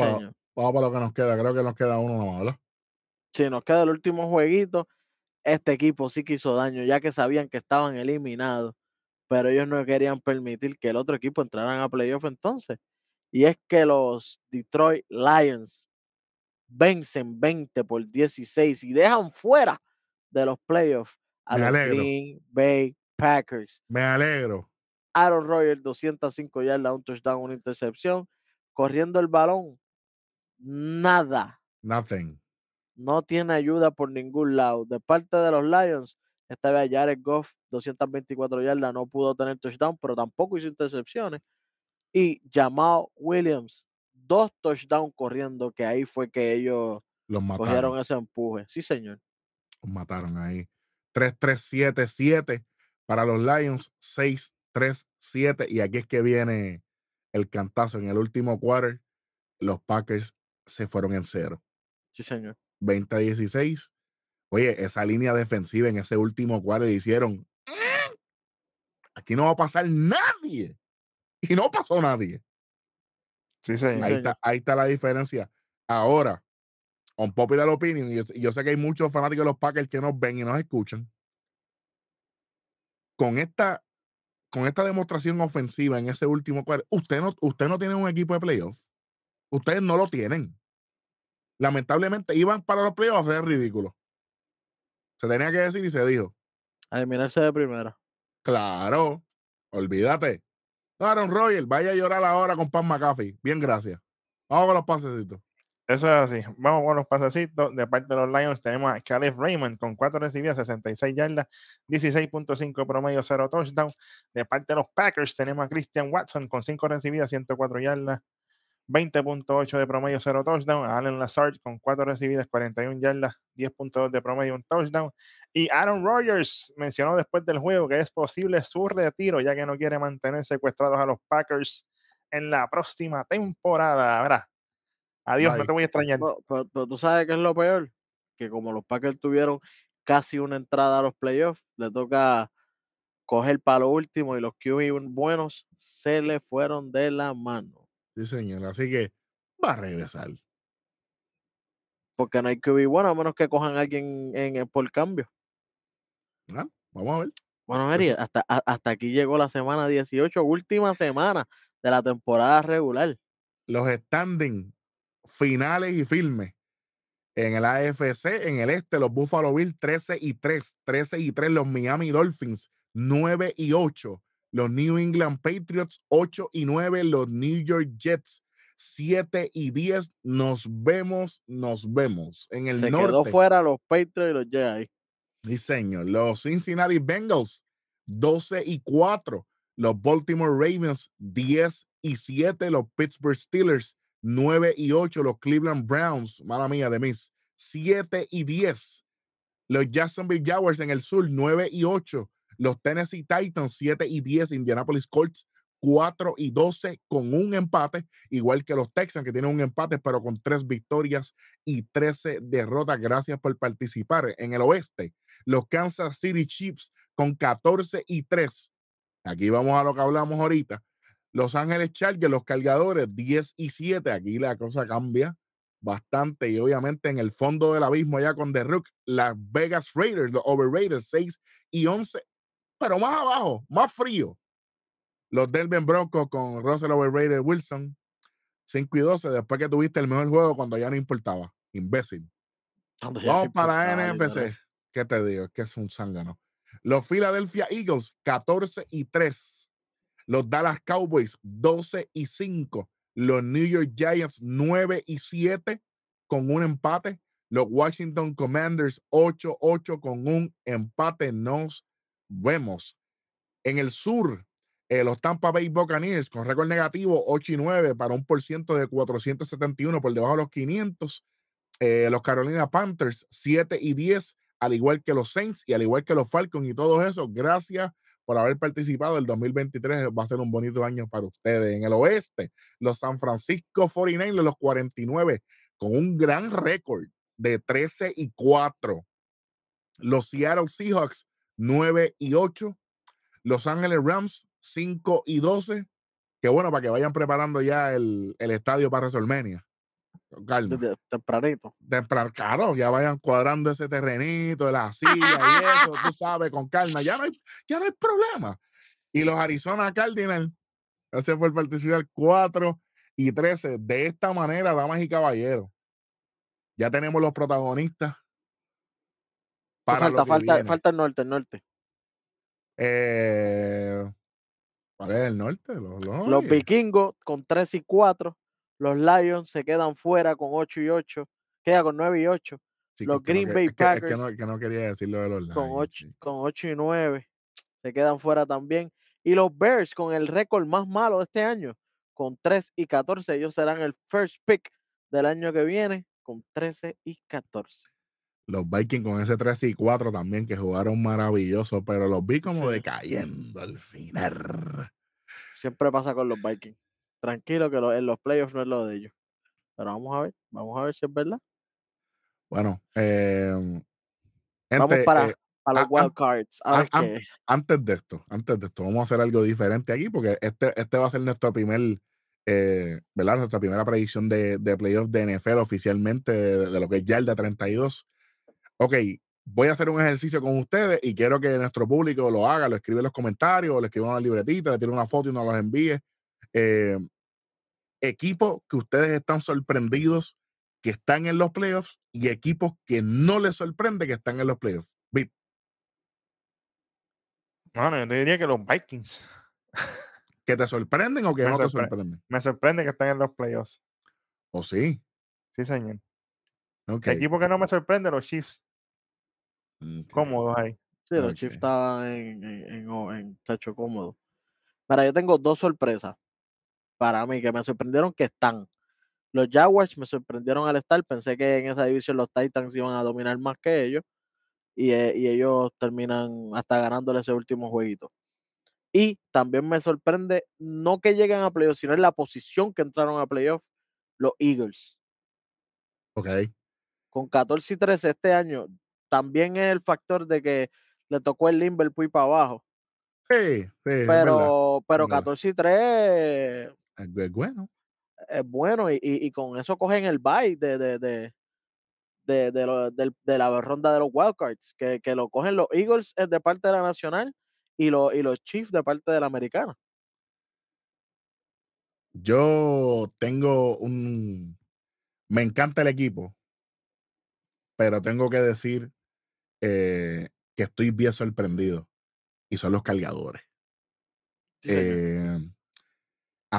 para, lo que nos queda. Creo que nos queda uno nomás, ¿verdad? Sí, nos queda el último jueguito. Este equipo sí que hizo daño, ya que sabían que estaban eliminados, pero ellos no querían permitir que el otro equipo entraran a playoff entonces. Y es que los Detroit Lions vencen 20 por 16 y dejan fuera de los playoffs a los. Green Bay Packers. Me alegro. Aaron Rodgers, 205 yardas, un touchdown, una intercepción. Corriendo el balón, nada. Nothing. No tiene ayuda por ningún lado. De parte de los Lions, esta vez Jared Goff, 224 yardas, no pudo tener touchdown, pero tampoco hizo intercepciones. Y Jamal Williams, dos touchdowns corriendo, que ahí fue que ellos Los mataron. cogieron ese empuje. Sí, señor. Los mataron ahí. 3-3-7-7 para los Lions. 6-3-7. Y aquí es que viene el cantazo. En el último quarter, los Packers se fueron en cero. Sí, señor. 20 a 16. Oye, esa línea defensiva en ese último quarter hicieron. "Mm, Aquí no va a pasar nadie. Y no pasó nadie. Sí, señor. Ahí está, ahí está la diferencia. Ahora, on popular opinion, y yo, yo sé que hay muchos fanáticos de los Packers que nos ven y nos escuchan. Con esta, con esta demostración ofensiva en ese último cuarto, usted no, usted no tiene un equipo de playoff. Ustedes no lo tienen. Lamentablemente iban para los playoffs hacer ridículo. Se tenía que decir y se dijo. A eliminarse de primera. Claro, olvídate. Aaron Royal, vaya a llorar ahora con Pan McAfee. Bien, gracias. Vamos con los pasecitos. Eso es así. Vamos con los pasecitos. De parte de los Lions tenemos a Caleb Raymond con 4 recibidas, 66 yardas, 16.5 promedio, 0 touchdown. De parte de los Packers tenemos a Christian Watson con 5 recibidas, 104 yardas, 20.8 de promedio, 0 touchdown. A Allen Lazard con 4 recibidas, 41 yardas, 10.2 de promedio, un touchdown. Y Aaron Rodgers mencionó después del juego que es posible su retiro, ya que no quiere mantener secuestrados a los Packers en la próxima temporada. Verá. Adiós, no Bye. te voy a extrañar. Pero, pero- pero tú sabes qué es lo peor, que como los Packers tuvieron casi una entrada a los playoffs, le toca coger para lo último y los QB buenos se le fueron de la mano. Sí, señor. Así que va a regresar. Porque no hay QB bueno a menos que cojan a alguien en, en- por cambio. Ah, Vamos a ver. Bueno, Eso- hasta, hasta aquí llegó la semana 18, última semana de la temporada regular. Los standing finales y firmes. En el AFC, en el este, los Buffalo Bills 13 y 3. 13 y 3 los Miami Dolphins 9 y 8. Los New England Patriots 8 y 9. Los New York Jets 7 y 10. Nos vemos, nos vemos. En el Se norte. quedó fuera los Patriots y los Jets ahí. Sí, señor. Los Cincinnati Bengals, 12 y 4. Los Baltimore Ravens, 10 y 7. Los Pittsburgh Steelers, 9 y 8. Los Cleveland Browns, mala mía de mis, 7 y 10. Los Jacksonville Jaguars en el sur, 9 y 8. Los Tennessee Titans, 7 y 10. Indianapolis Colts, 4 y 12 con un empate, igual que los Texans que tienen un empate, pero con tres victorias y 13 derrotas. Gracias por participar. En el oeste, los Kansas City Chiefs con 14 y 3. Aquí vamos a lo que hablamos ahorita. Los Ángeles Chargers, los cargadores, 10 y 7. Aquí la cosa cambia bastante y obviamente en el fondo del abismo allá con The Rook, las Vegas Raiders, los Overrated, 6 y 11. Pero más abajo, más frío. Los Denver Broncos con Russell Overrated Wilson, 5 y 12, después que tuviste el mejor juego cuando ya no importaba. Imbécil. Ya Vamos no para la NFC. ¿Qué te digo? Es que es un zángano. Los Philadelphia Eagles, 14 y 3. Los Dallas Cowboys, 12 y 5. Los New York Giants, 9 y 7 con un empate. Los Washington Commanders, 8-8 con un empate. Nos vemos. En el sur, eh, los Tampa Bay Buccaneers con récord negativo, 8 y 9 para un por ciento de 471 por debajo de los 500. Eh, los Carolina Panthers 7 y 10, al igual que los Saints y al igual que los Falcons y todo eso. Gracias por haber participado. El 2023 va a ser un bonito año para ustedes. En el oeste, los San Francisco 49 los 49, con un gran récord de 13 y 4. Los Seattle Seahawks 9 y 8. Los Ángeles Rams 5 y 12. Que bueno, para que vayan preparando ya el, el estadio para WrestleMania. Calma. Desde tempranito. Temprano, claro, ya vayan cuadrando ese terrenito de la silla y eso, tú sabes, con calma. Ya no hay, ya no hay problema. Y los Arizona Cardinals, ese fue el participar 4 y 13. De esta manera, damas y caballeros, ya tenemos los protagonistas. Para falta, lo falta, viene. falta el norte, el norte. Eh, ¿Cuál es el norte? Los, los- Los vikingos con 3 y 4. Los Lions se quedan fuera con 8 y 8. Queda con 9 y 8. sí, los que no Green que- Bay es que- Packers no, que no quería decirlo de los con Lions, 8, sí. con 8 y 9. Se quedan fuera también. Y los Bears con el récord más malo de este año. Con 3 y 14. Ellos serán el first pick del año que viene. Con 13 y 14. Los Vikings con ese 3 y 4 también, que jugaron maravilloso, pero los vi como Sí. decayendo al final. Siempre pasa con los Vikings. Tranquilo que lo- en los playoffs no es lo de ellos. Pero vamos a ver. Vamos a ver si es verdad. Bueno, eh, Vamos para, eh, para los wild cards. A ver qué. antes de esto, antes de esto, vamos a hacer algo diferente aquí, porque este, este va a ser nuestro primer, eh, ¿verdad? Nuestra primera predicción de, de playoff de NFL oficialmente, de, de lo que es ya el de 32. Ok, voy a hacer un ejercicio con ustedes y quiero que nuestro público lo haga, lo escribe en los comentarios, o le escriba una libretita, le tire una foto y nos los envíe. Eh, equipos que ustedes están sorprendidos que están en los playoffs y equipos que no les sorprende que están en los playoffs. Vip, Bueno, yo te diría que los Vikings. (laughs) ¿Que te sorprenden o que Me no te sorpre- sorprenden? Me sorprende que estén en los playoffs. ¿O sí? Sí, señor. Ok. Equipo que no me sorprende, los Chiefs. Cómodos ahí. Sí, los Ok. Chiefs estaban en, en, en, en techo cómodo. Mira, yo tengo dos sorpresas para mí que me sorprendieron que están. Los Jaguars me sorprendieron al estar. Pensé que en esa división los Titans iban a dominar más que ellos. Y, eh, y ellos terminan hasta ganándole ese último jueguito. Y también me sorprende no que lleguen a playoffs, sino en la posición que entraron a playoffs, los Eagles. Ok. Con 14 y 13 este año, también es el factor de que le tocó el Liverpool para abajo. Sí, sí, verdad. pero, pero verdad. 14 y 3 Es bu- es bueno. es bueno y, y- y con eso cogen el bye de, de, de, de, de lo- de la ronda de los wildcards, que, que lo cogen los Eagles eh, de parte de la nacional y, los y los Chiefs de parte de la americana. Yo tengo un. Me encanta el equipo, pero tengo que decir eh, que estoy bien sorprendido. Y son los cargadores. Sí. Eh,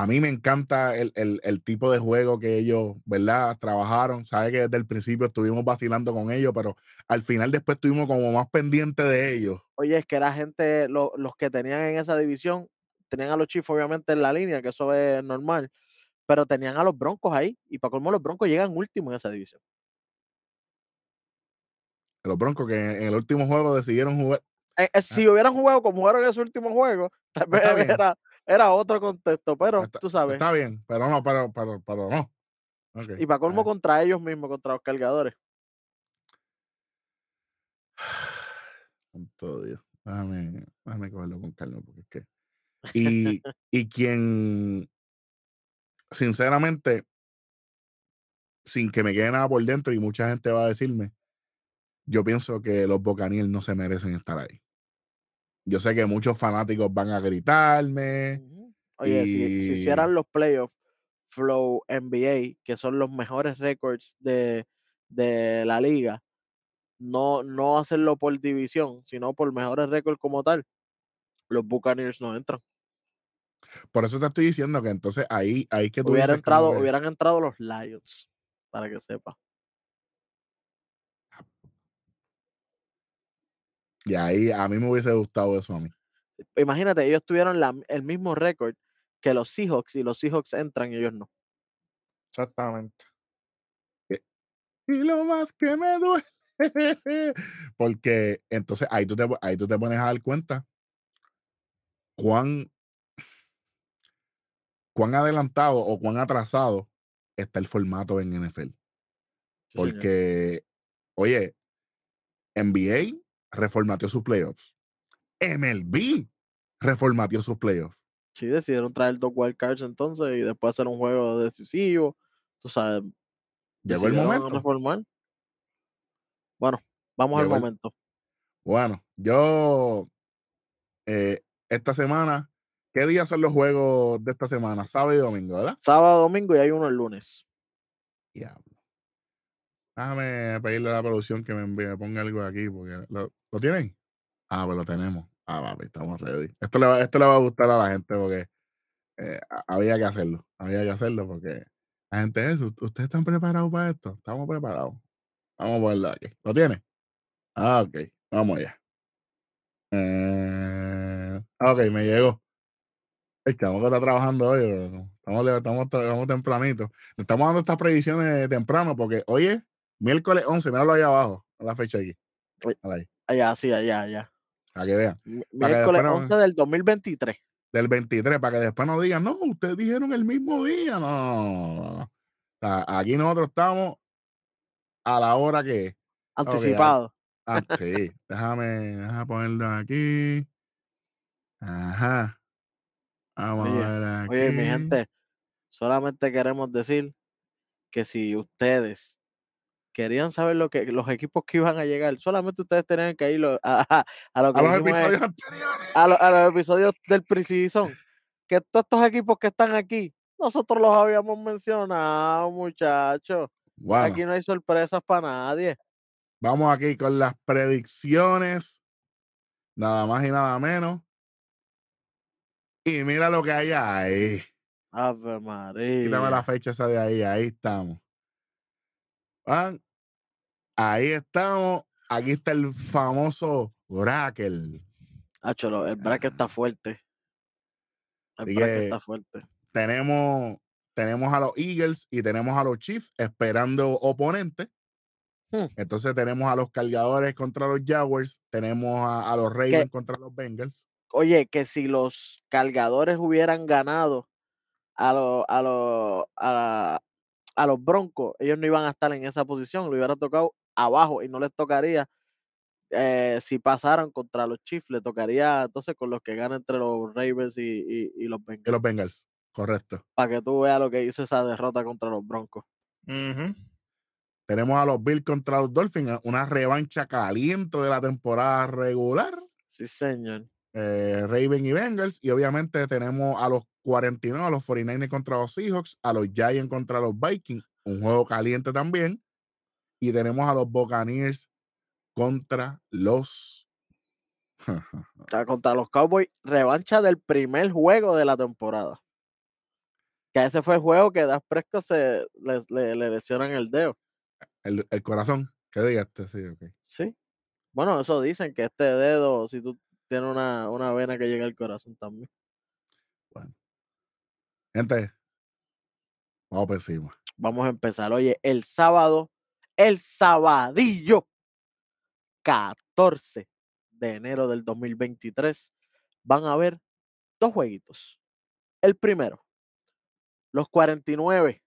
a mí me encanta el, el- el tipo de juego que ellos, ¿verdad? Trabajaron. Sabe que desde el principio estuvimos vacilando con ellos, pero al final después estuvimos como más pendientes de ellos. Oye, es que la gente, lo- los que tenían en esa división, tenían a los Chiefs obviamente en la línea, que eso es normal, pero tenían a los Broncos ahí, y para colmo los Broncos llegan últimos en esa división. Los Broncos que en el último juego decidieron jugar. Eh, eh, si hubieran jugado como jugaron en ese último juego, tal vez Está bien. Era, otro contexto, pero Está- tú sabes. Está bien, pero no, pero, pero, pero no. Y para colmo ah. contra ellos mismos, contra los cargadores. (sighs) Santo Dios. Déjame, déjame cogerlo con calma porque es que. Y, y quien, sinceramente, sin que me quede nada por dentro, y mucha gente va a decirme, yo pienso que los Bocaniel no se merecen estar ahí. Yo sé que muchos fanáticos van a gritarme. Oye, si, si y- hicieran los playoffs Flow NBA, que son los mejores récords de, de la liga, no, no hacerlo por división, sino por mejores récords como tal, los Buccaneers no entran. Por eso te estoy diciendo que entonces ahí, ahí que tú Hubiera entrado, que- hubieran entrado los Lions, para que sepa. Y ahí a mí me hubiese gustado eso a mí. Imagínate, ellos tuvieron la- el mismo récord que los Seahawks y los Seahawks entran y ellos no. Exactamente. Y lo más que me duele. (laughs) Porque entonces ahí tú, te, ahí tú te pones a dar cuenta cuán, cuán adelantado o cuán atrasado está el formato en NFL. Sí, señor. Porque, oye, NBA reformateó sus playoffs. MLB reformateó sus playoffs. Sí, decidieron traer dos wildcards entonces y después hacer un juego decisivo. Tú sabes. Llegó el momento. reformar. Bueno, vamos Llegó al el- momento. Bueno, yo eh, esta semana, ¿qué días son los juegos de esta semana? Sábado y domingo, ¿verdad? Sábado, domingo y hay uno el lunes. Diablo. Déjame pedirle a la producción que me, ponga algo aquí, porque ¿lo, ¿lo tienen? Ah, pues lo tenemos. Ah, papi, estamos ready. Esto le va, esto le va a gustar a la gente porque eh, había que hacerlo. Había que hacerlo porque la gente es, ¿ustedes están preparados para esto? Estamos preparados. Vamos a ponerlo aquí. ¿Lo tiene? Ah, ok. Vamos allá. Eh, ah, ok, me llegó. El que está trabajando hoy, estamos, estamos, estamos tempranito. Estamos dando estas previsiones temprano porque hoy es miércoles 11, míralo ahí abajo, la fecha aquí. Ahí, Allá, sí, allá, allá. para que vean. Mi- Para que Miércoles después no- 11 del 2023. Del 23, para que después no digan, no, ustedes dijeron el mismo día. No. O sea, aquí nosotros estamos a la hora que es. Anticipado. Ah, sí, déjame, déjame ponerlo aquí. Ajá. Vamos Oye, a ver aquí. Oye, mi gente, solamente queremos decir que si ustedes querían saber lo que los equipos que iban a llegar, solamente ustedes tenían que ir a, a- a lo que A los episodios anteriores. a, lo- a los (laughs) episodios del preseason, que todos estos equipos que están aquí, nosotros los habíamos mencionado, muchachos. Aquí no hay sorpresas para nadie. vamos aquí con las predicciones. Nada más y nada menos. Y mira lo que hay ahí. Ave María. Quítame la fecha esa de ahí. Ahí estamos. Van. Ahí estamos. Aquí está el famoso Oracle. Acho, lo- el bracket está fuerte. El que- está fuerte. Tenemos, tenemos a los Eagles y tenemos a los Chiefs esperando oponentes. Hmm. Entonces tenemos a los cargadores contra los Jaguars. Tenemos a, a los Ravens contra los Bengals. Oye, que si los cargadores hubieran ganado a los a los a, a los Broncos, ellos no iban a estar en esa posición, lo hubieran tocado abajo y no les tocaría eh, si pasaran contra los Chiefs, le tocaría entonces con los que ganan entre los Ravens y, y- y los Y Bengals. los Bengals. Correcto. Para que tú veas lo que hizo esa derrota contra los Broncos. Tenemos a los Bills contra los Dolphins. Una revancha caliente de la temporada regular. Sí, señor. eh, Raven y Bengals. Y obviamente tenemos a los 49, a los 49ers contra los Seahawks, a los Giants contra los Vikings, un juego caliente también. Y tenemos a los Buccaneers contra los. Contra los Cowboys, revancha del primer juego de la temporada. Que ese fue el juego que Das Prescott se le, le, le lesionan el dedo. el, el corazón. ¿Qué diga este? Sí, ok. Sí. Bueno, eso dicen que este dedo, si tú tienes una, una vena que llega al corazón también. Gente, vamos por encima. Vamos a empezar. Oye, el sábado, el sabadillo, 14 de enero del 2023, van a haber dos jueguitos. El primero, los 49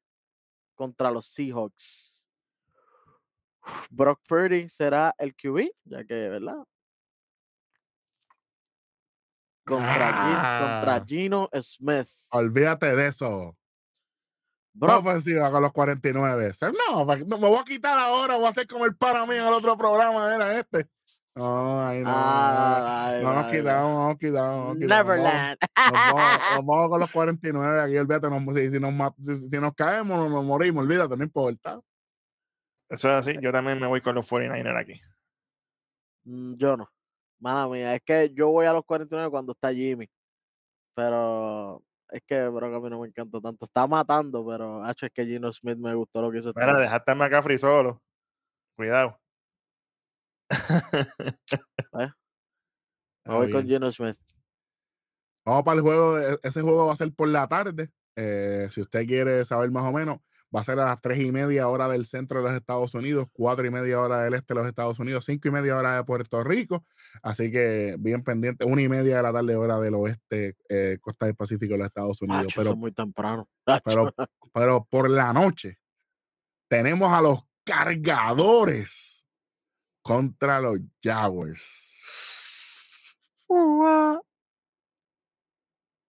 contra los Seahawks. Brock Purdy será el QB, ya que, ¿verdad? Contra, contra Ah. Gino Smith. Olvídate de eso. Brock, Ofensiva con los 49. Se- No, no, me voy a quitar ahora, voy a hacer como el para mí en el otro programa, era este. No, no. Ah, no, no nos quitamos, no nos quitamos. Neverland. Nos vamos, (laughs) con los 49 aquí, olvídate, nos- si, si nos, si, si nos caemos, nos, nos morimos, olvídate, no importa. Eso es así. Yo también me voy con los 49ers aquí. Mm, Yo no. Mala mía, es que yo voy a los 49 cuando está Jimmy. Pero es que Brock a mí no me encanta tanto. Está matando, pero hacho, es que Gino Smith me gustó lo que hizo. Mira, dejaste a McCaffrey solo. Cuidado. (laughs) Me Está voy con. Gino Smith. Vamos para el juego, de- ese juego va a ser por la tarde. eh, si usted quiere saber más o menos, va a ser a las tres y media hora del centro de los Estados Unidos, cuatro y media hora del este de los Estados Unidos, cinco y media hora de Puerto Rico. Así que bien pendiente, una y media de la tarde hora del oeste, eh, costa del Pacífico de los Estados Unidos. Acho, pero, eso es muy temprano. (laughs) pero, pero por la noche tenemos a los cargadores contra los Jaguars.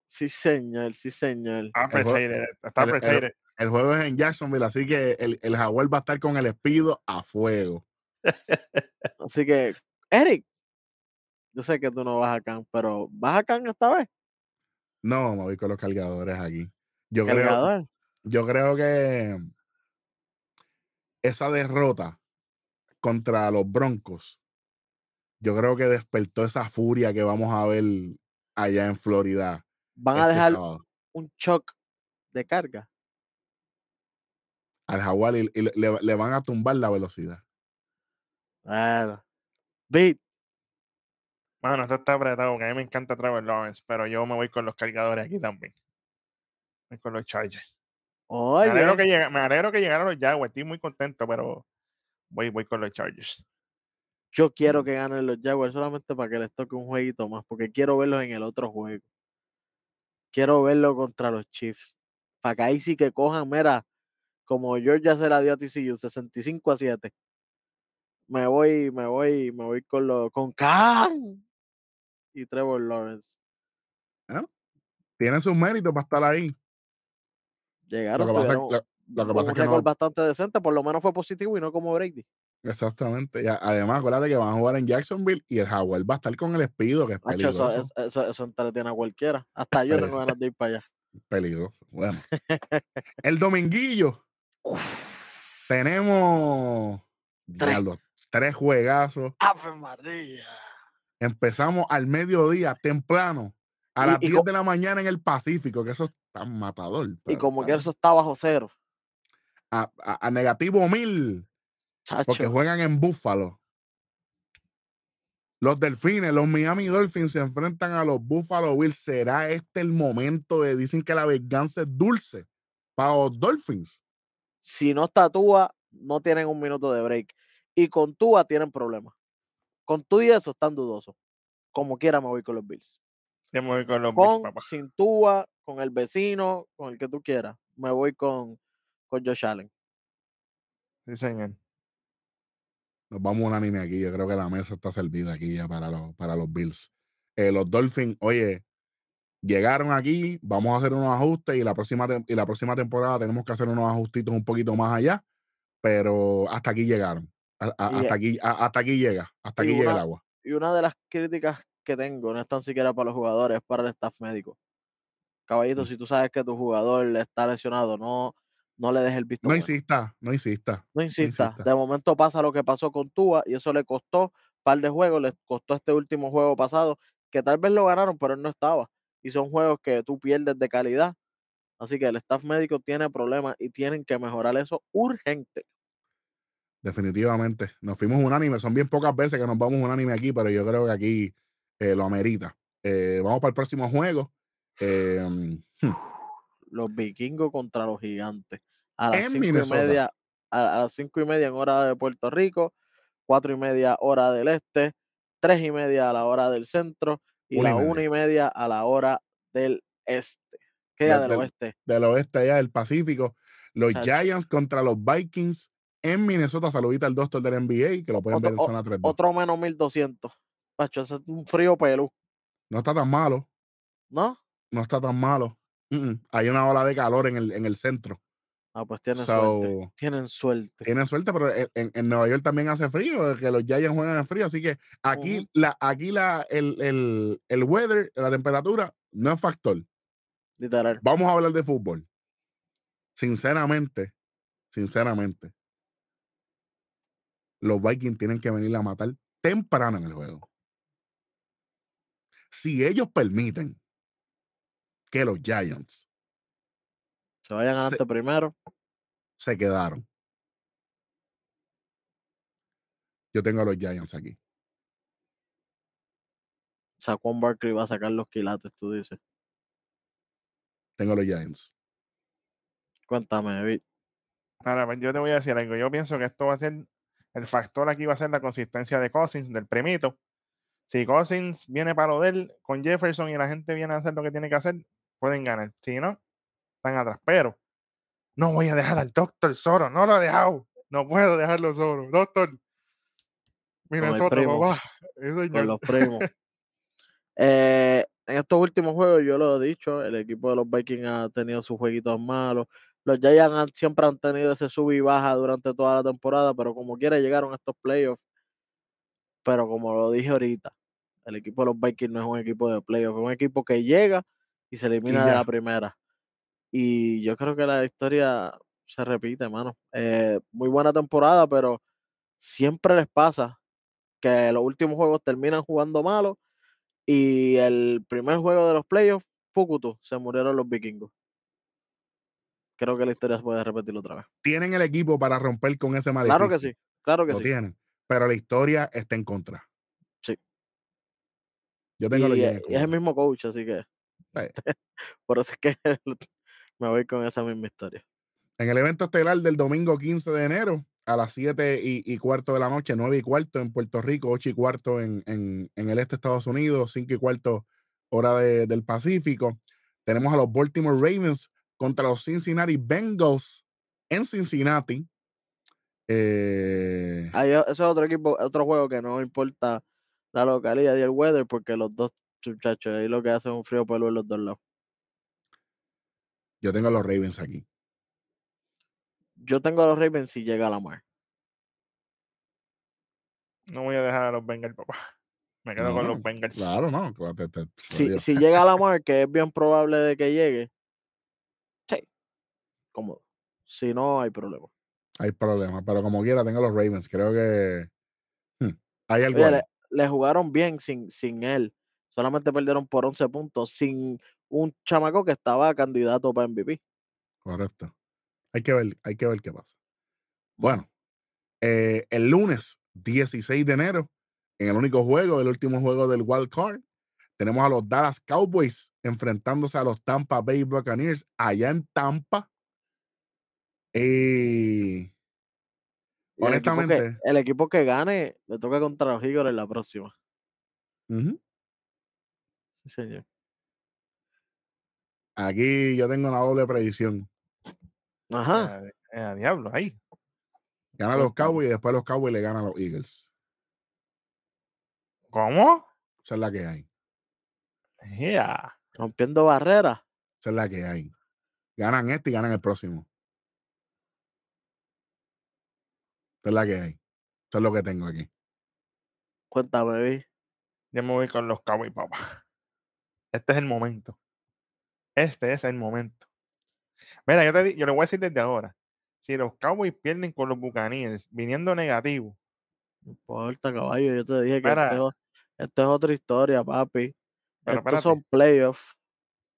Sí, señor, sí, señor. Está El juego- es en Jacksonville, así que el, el Jaguar va a estar con el espido a fuego. Así que, Eric, yo sé que tú no vas a Can, pero ¿vas a Can esta vez? No, me voy con los cargadores aquí. Yo creo, Cargador. yo creo que esa derrota contra los Broncos, yo creo que despertó esa furia que vamos a ver allá en Florida. Van a este dejar sábado. un shock de carga. Al Jaguar y, y le, van a tumbar la velocidad. Bueno. Beat, Bueno, esto está apretado, porque a mí me encanta Trevor Lawrence, pero yo me voy con los cargadores aquí también. Voy con los Chargers. Me alegro, que oye, llega- me alegro que llegaron los Jaguars, estoy muy contento, pero voy, voy con los Chargers. yo quiero que ganen los Jaguars solamente para que les toque un jueguito más, porque quiero verlos en el otro juego. Quiero verlo contra los Chiefs. Para que ahí sí que cojan, mira, como Georgia se la dio a TCU, 65 a 7. Me voy, me voy, me voy con los, con Khan y Trevor Lawrence. Tienen sus méritos para estar ahí. Llegaron, que pasa es- tuvieron lo- lo que pasa es un que récord no- bastante decente, por lo menos fue positivo y no como Brady. Exactamente. Y además, acuérdate que van a jugar en Jacksonville y el Jaguar va a estar con el espido, que es eso, peligroso. es- eso, eso entretiene a cualquiera. Hasta yo Pero- tengo ganas de ir para allá. Peligroso. Bueno. (laughs) el dominguillo. Tenemos Tres. diablo, tres juegazos. ¡Ave María! Empezamos al mediodía, temprano, a Y- las y 10 co- de la mañana en el Pacífico, que eso es tan matador. Y como que eso está bajo cero. a, a- a negativo mil, porque juegan en Búfalo. Los Delfines, los Miami Dolphins se enfrentan a los Buffalo Bills. ¿Será este el momento de dicen que la venganza es dulce para los Dolphins? Si no está Tua, no tienen un minuto de break. Y con Tua tienen problemas. Con Tua y eso están dudosos. Como quiera me voy con los Bills. Yo me voy con los Bills, papá. sin Tua, con el vecino, con el que tú quieras. Me voy con, con Josh Allen. Sí, señor. Nos vamos unánime aquí. Yo creo que la mesa está servida aquí ya para los, para los Bills. Eh, los Dolphins, oye, llegaron aquí, vamos a hacer unos ajustes y la próxima, y la próxima temporada tenemos que hacer unos ajustitos un poquito más allá, pero hasta aquí llegaron. A- a- Y, hasta, eh, aquí, a- hasta aquí llega, hasta aquí llega el agua. Y una de las críticas que tengo no es tan siquiera para los jugadores, es para el staff médico. Caballito, Mm. si tú sabes que tu jugador está lesionado, no, no le des el visto No insista, no insista. No insista. insista. De momento pasa lo que pasó con Tua y eso le costó un par de juegos, les costó este último juego pasado, que tal vez lo ganaron, pero él no estaba. Y son juegos que tú pierdes de calidad. Así que el staff médico tiene problemas y tienen que mejorar eso urgente. Definitivamente. Nos fuimos unánime. Son bien pocas veces que nos vamos unánime aquí, pero yo creo que aquí eh, lo amerita. Eh, vamos para el próximo juego. Eh, hmm, Los vikingos contra los gigantes. A las En cinco y media, a, a las cinco y media en hora de Puerto Rico, cuatro y media hora del este, tres y media a la hora del centro y Una y la una media. y media a la hora del este. Queda Del- del oeste. del oeste allá del Pacífico. Los Chacho. Giants contra los Vikings en Minnesota. Saludita al doctor del NBA, que lo pueden Otro- ver en zona 3 Otro menos 1200. Pacho, ese es un frío pelú, No está tan malo. ¿no? No está tan malo. Mm, mm. Hay una ola de calor en el, en el centro. Ah, pues tienen suerte. Tienen suerte. tienen suerte, pero en, en- en Nueva York también hace frío, que los Giants juegan en frío, así que aquí, la, aquí la, el, el, el weather, la temperatura, no es factor. Literal. Vamos a hablar de fútbol. Sinceramente, sinceramente, los Vikings tienen que venir a matar temprano en el juego. Si ellos permiten que los Giants Se vayan Se- adelante primero. se quedaron, yo tengo a los Giants aquí. Saquon Barkley va a sacar los quilates, tú dices. Tengo a los Giants. Cuéntame, Vic. Ahora, pues, yo te voy a decir algo. Yo pienso que esto va a ser. El factor aquí va a ser la consistencia de Cousins, del primito. Si Cousins viene para lo de él con Jefferson y la gente viene a hacer lo que tiene que hacer, pueden ganar. Si no, están atrás. Pero no voy a dejar al doctor solo. No lo he dejado. No puedo dejarlo solo. Doctor. Minnesota, papá. Con los primos. (laughs) Eh, en estos últimos juegos, yo lo he dicho, el equipo de los Vikings ha tenido sus jueguitos malos. Los Giants han- siempre han tenido ese sub y baja durante toda la temporada, pero como quiera llegaron a estos playoffs. Pero como lo dije ahorita, el equipo de los Vikings no es un equipo de playoffs, es un equipo que llega y se elimina de la primera. Y yo creo que la historia se repite, hermano. muy buena temporada, pero siempre les pasa que los últimos juegos terminan jugando malo y el primer juego de los playoffs, Fukutu, se murieron los vikingos. Creo que la historia se puede repetir otra vez. Tienen el equipo para romper con ese maleficio. Claro que sí, claro que Lo sí. tienen. Pero la historia está en contra. Sí. Yo tengo los Y, Giants y es el mismo coach, así que Sí. (laughs) por eso es que (laughs) me voy con esa misma historia. En el evento estelar del domingo 15 de enero, a las 7 y, y cuarto de la noche, 9 y cuarto en Puerto Rico, 8 y cuarto en, en- en el este de Estados Unidos, 5 y cuarto hora de- del Pacífico. Tenemos a los Baltimore Ravens contra los Cincinnati Bengals en Cincinnati. Eh, Ahí, eso es otro equipo, otro juego que no importa la localidad y el weather, porque los dos muchachos ahí lo que hacen es un frío pelo en los dos lados. Yo tengo a los Ravens aquí. Yo tengo a los Ravens si llega a la mar. No voy a dejar a los Bengals, papá. (laughs) Me quedo con los Bengals. Claro, no. claro, te- te- te lo Si, si llega a la mar, que es bien probable de que llegue, sí, cómodo. Si no, hay problema. Hay problemas, pero como quiera, tengo a los Ravens. Creo que hmm, hay algo. Oye, le, le jugaron bien sin, sin él. Solamente perdieron por 11 puntos, sin un chamaco que estaba candidato para MVP. Correcto. Hay que ver, hay que ver qué pasa. Bueno, eh, el lunes 16 de enero, en el único juego, el último juego del Wild Card, tenemos a los Dallas Cowboys enfrentándose a los Tampa Bay Buccaneers allá en Tampa. Eh, Y el equipo que- Honestamente. el equipo que gane le toca contra los Eagles en la próxima. Sí, señor. Aquí yo tengo una doble predicción. Ajá. Eh, eh, a diablo, ahí. Gana los Cuéntame. Cowboys y después los Cowboys le ganan a los Eagles. ¿Cómo? Esa es la que hay. Yeah. Rompiendo barreras. Esa es la que hay. Ganan este y ganan el próximo. Esa es la que hay. Eso es lo que tengo aquí. Cuéntame, vi. Yo me voy con los Cowboys, papá. (laughs) Este es el momento. Este es el momento. Mira, yo, te, yo le voy a decir desde ahora. Si los Cowboys pierden con los Buccaneers, viniendo negativo, No importa, caballo. Yo te dije que esto, es o- esto es otra historia, papi. pero Estos espérate, son playoffs.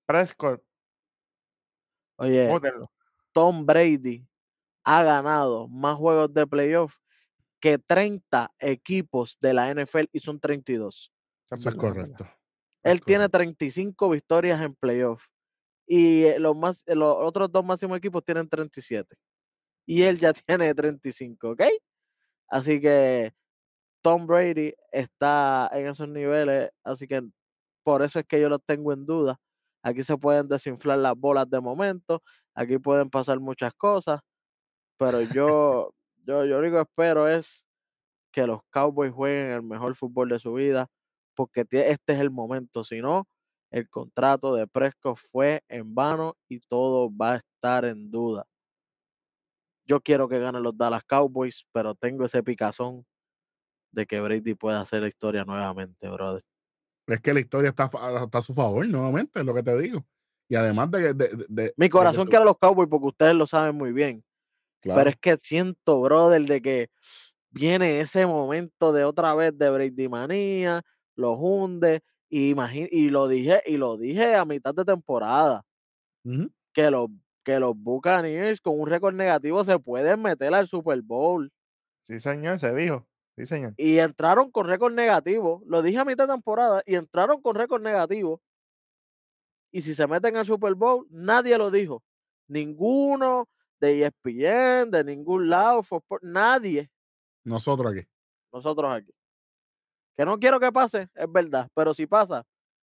Prescott, Oye. Tom Brady ha ganado más juegos de playoffs que 30 equipos de la NFL y son 32. Eso Eso es correcto. Él Es tiene correcto. 35 victorias en playoffs y eh, los, más, eh, los otros dos máximos equipos tienen 37. Y él ya (laughs) tiene 35, ¿ok? Así que Tom Brady está en esos niveles, así que por eso es que yo los tengo en duda. Aquí se pueden desinflar las bolas de momento, aquí pueden pasar muchas cosas, pero yo, (laughs) yo, yo lo único que espero es que los Cowboys jueguen el mejor fútbol de su vida, porque este es el momento, si no, el contrato de Prescott fue en vano y todo va a estar en duda. Yo quiero que ganen los Dallas Cowboys, pero tengo ese picazón de que Brady pueda hacer la historia nuevamente, brother. Es que la historia está, a fa- está a su favor, nuevamente, es lo que te digo. Y además de que. Mi corazón quiere a los Cowboys porque ustedes lo saben muy bien, claro, pero es que siento, brother, de que viene ese momento de otra vez de Brady manía, los hunde, y, y lo dije, y lo dije a mitad de temporada, que los, que los Buccaneers con un récord negativo se pueden meter al Super Bowl. Sí, señor, se dijo. Sí, señor. Y entraron con récord negativo. Lo dije a mitad de temporada y entraron con récord negativo. Y si se meten al Super Bowl, nadie lo dijo. Ninguno de ESPN, de ningún lado, nadie. Nosotros aquí. Nosotros aquí. Que no quiero que pase, es verdad, pero si pasa,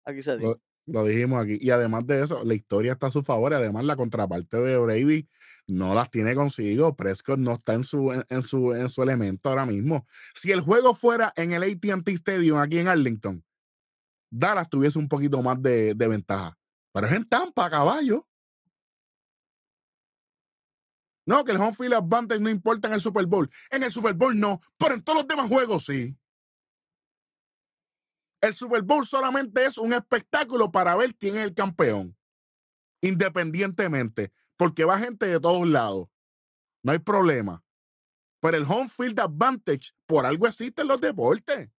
aquí se dice. Lo, dijimos aquí. Y además de eso, la historia está a su favor. y Además, la contraparte de Brady no las tiene consigo. Prescott no está en su, en su, en su elemento ahora mismo. Si el juego fuera en el ATT Stadium aquí en Arlington, Dallas tuviese un poquito más de, de ventaja. Pero es en Tampa, caballo. No, que el home field advantage no importa en el Super Bowl. En el Super Bowl no, pero en todos los demás juegos sí. El Super Bowl solamente es un espectáculo para ver quién es el campeón, independientemente, porque va gente de todos lados. No hay problema. Pero el home field advantage, por algo existen los deportes.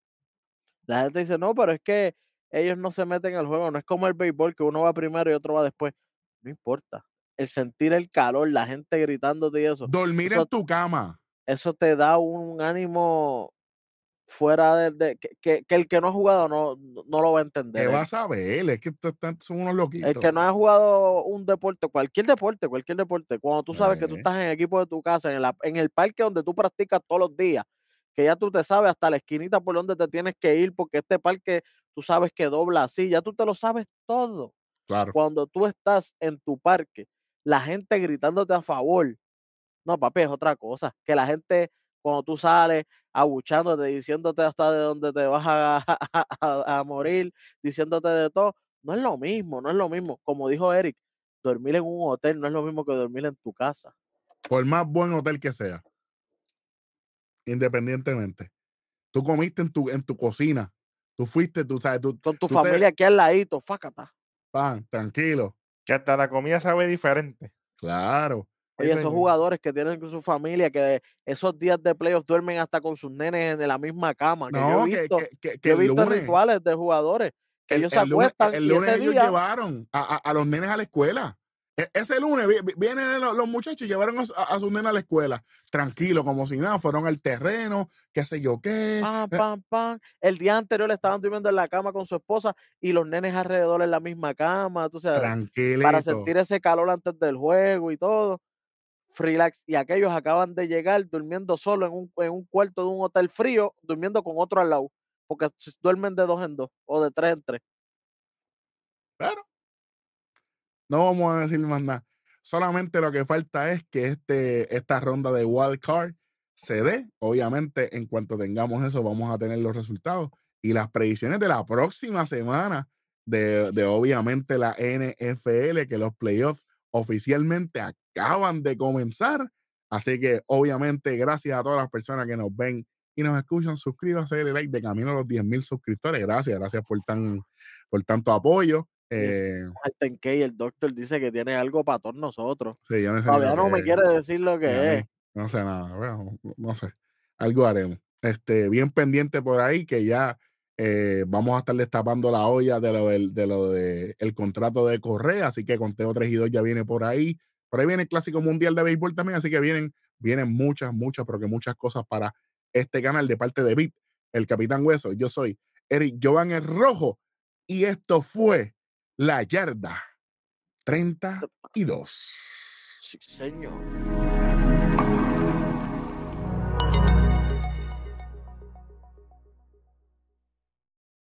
La gente dice, no, pero es que ellos no se meten al juego, no es como el béisbol, que uno va primero y otro va después. No importa. El sentir el calor, la gente gritándote y eso, Dormir Eso- en tu cama. eso te da un ánimo fuera de, de- que, que- que el que no ha jugado no, no lo va a entender. ¿Qué El- vas a ver? Es que son unos loquitos. El que no ha jugado un deporte, cualquier deporte, cualquier deporte, cuando tú sabes que tú Eh. estás en el equipo de tu casa, en, la- en el parque donde tú practicas todos los días, que ya tú te sabes hasta la esquinita por donde te tienes que ir, porque este parque tú sabes que dobla así, ya tú te lo sabes todo. Claro. Cuando tú estás en tu parque, la gente gritándote a favor, no, papi, es otra cosa. Que la gente, cuando tú sales, abuchándote, diciéndote hasta de dónde te vas a, (laughs) a- a- a morir, diciéndote de todo, no es lo mismo, no es lo mismo. Como dijo Eric, dormir en un hotel no es lo mismo que dormir en tu casa. Por más buen hotel que sea. Independientemente. Tú comiste en tu, en tu cocina. Tú fuiste, tú sabes, tú, Con tu Tú te- familia aquí al ladito, fácata. pan, tranquilo. Que hasta la comida sabe diferente. Claro. Oye, esos jugadores que tienen con su familia, que esos días de playoffs duermen hasta con sus nenes en la misma cama. Que yo he visto, que, que, que yo he visto lunes, rituales de jugadores que el, ellos se el acuestan el y lunes ese ellos día llevaron a, a- a los nenes a la escuela. E- Ese lunes vi- vi- vienen los, los muchachos y llevaron a, su- a- a sus nenes a la escuela. Tranquilo, como si nada, fueron al terreno, qué sé yo qué. pam, eh, pam, pam. El día anterior estaban durmiendo en la cama con su esposa y los nenes alrededor en la misma cama, tú sabes, para Tranquilito. sentir ese calor antes del juego y todo. Relax. Y aquellos acaban de llegar durmiendo solo en un, en un cuarto de un hotel frío, durmiendo con otro al lado, porque duermen de dos en dos o de tres en tres. Claro. No vamos a decir más nada. Solamente lo que falta es que este, esta ronda de wild card se dé. Obviamente, en cuanto tengamos eso, vamos a tener los resultados y las predicciones de la próxima semana de, de obviamente la NFL, que los playoffs oficialmente acaban de comenzar. Así que, obviamente, gracias a todas las personas que nos ven y nos escuchan. Suscríbanse, denle like de camino a los 10 mil suscriptores. Gracias, gracias por, tan, por tanto apoyo. Eh, El doctor dice que tiene algo para todos nosotros. sí, yo no sé Todavía no me quiere decir lo que es. mí, No sé nada, bueno, no- no sé. Algo haremos. Este, bien pendiente por ahí que ya eh, vamos a estar destapando la olla de lo del de lo de el contrato de Correa, así que Conteo 3 y 2 ya viene por ahí. Por ahí viene el Clásico Mundial de Béisbol también, así que vienen, vienen muchas, muchas, pero que muchas cosas para este canal de parte de Bit, el Capitán Hueso. Yo soy Eric Jovan el Rojo y esto fue La Yarda 32. Sí, señor.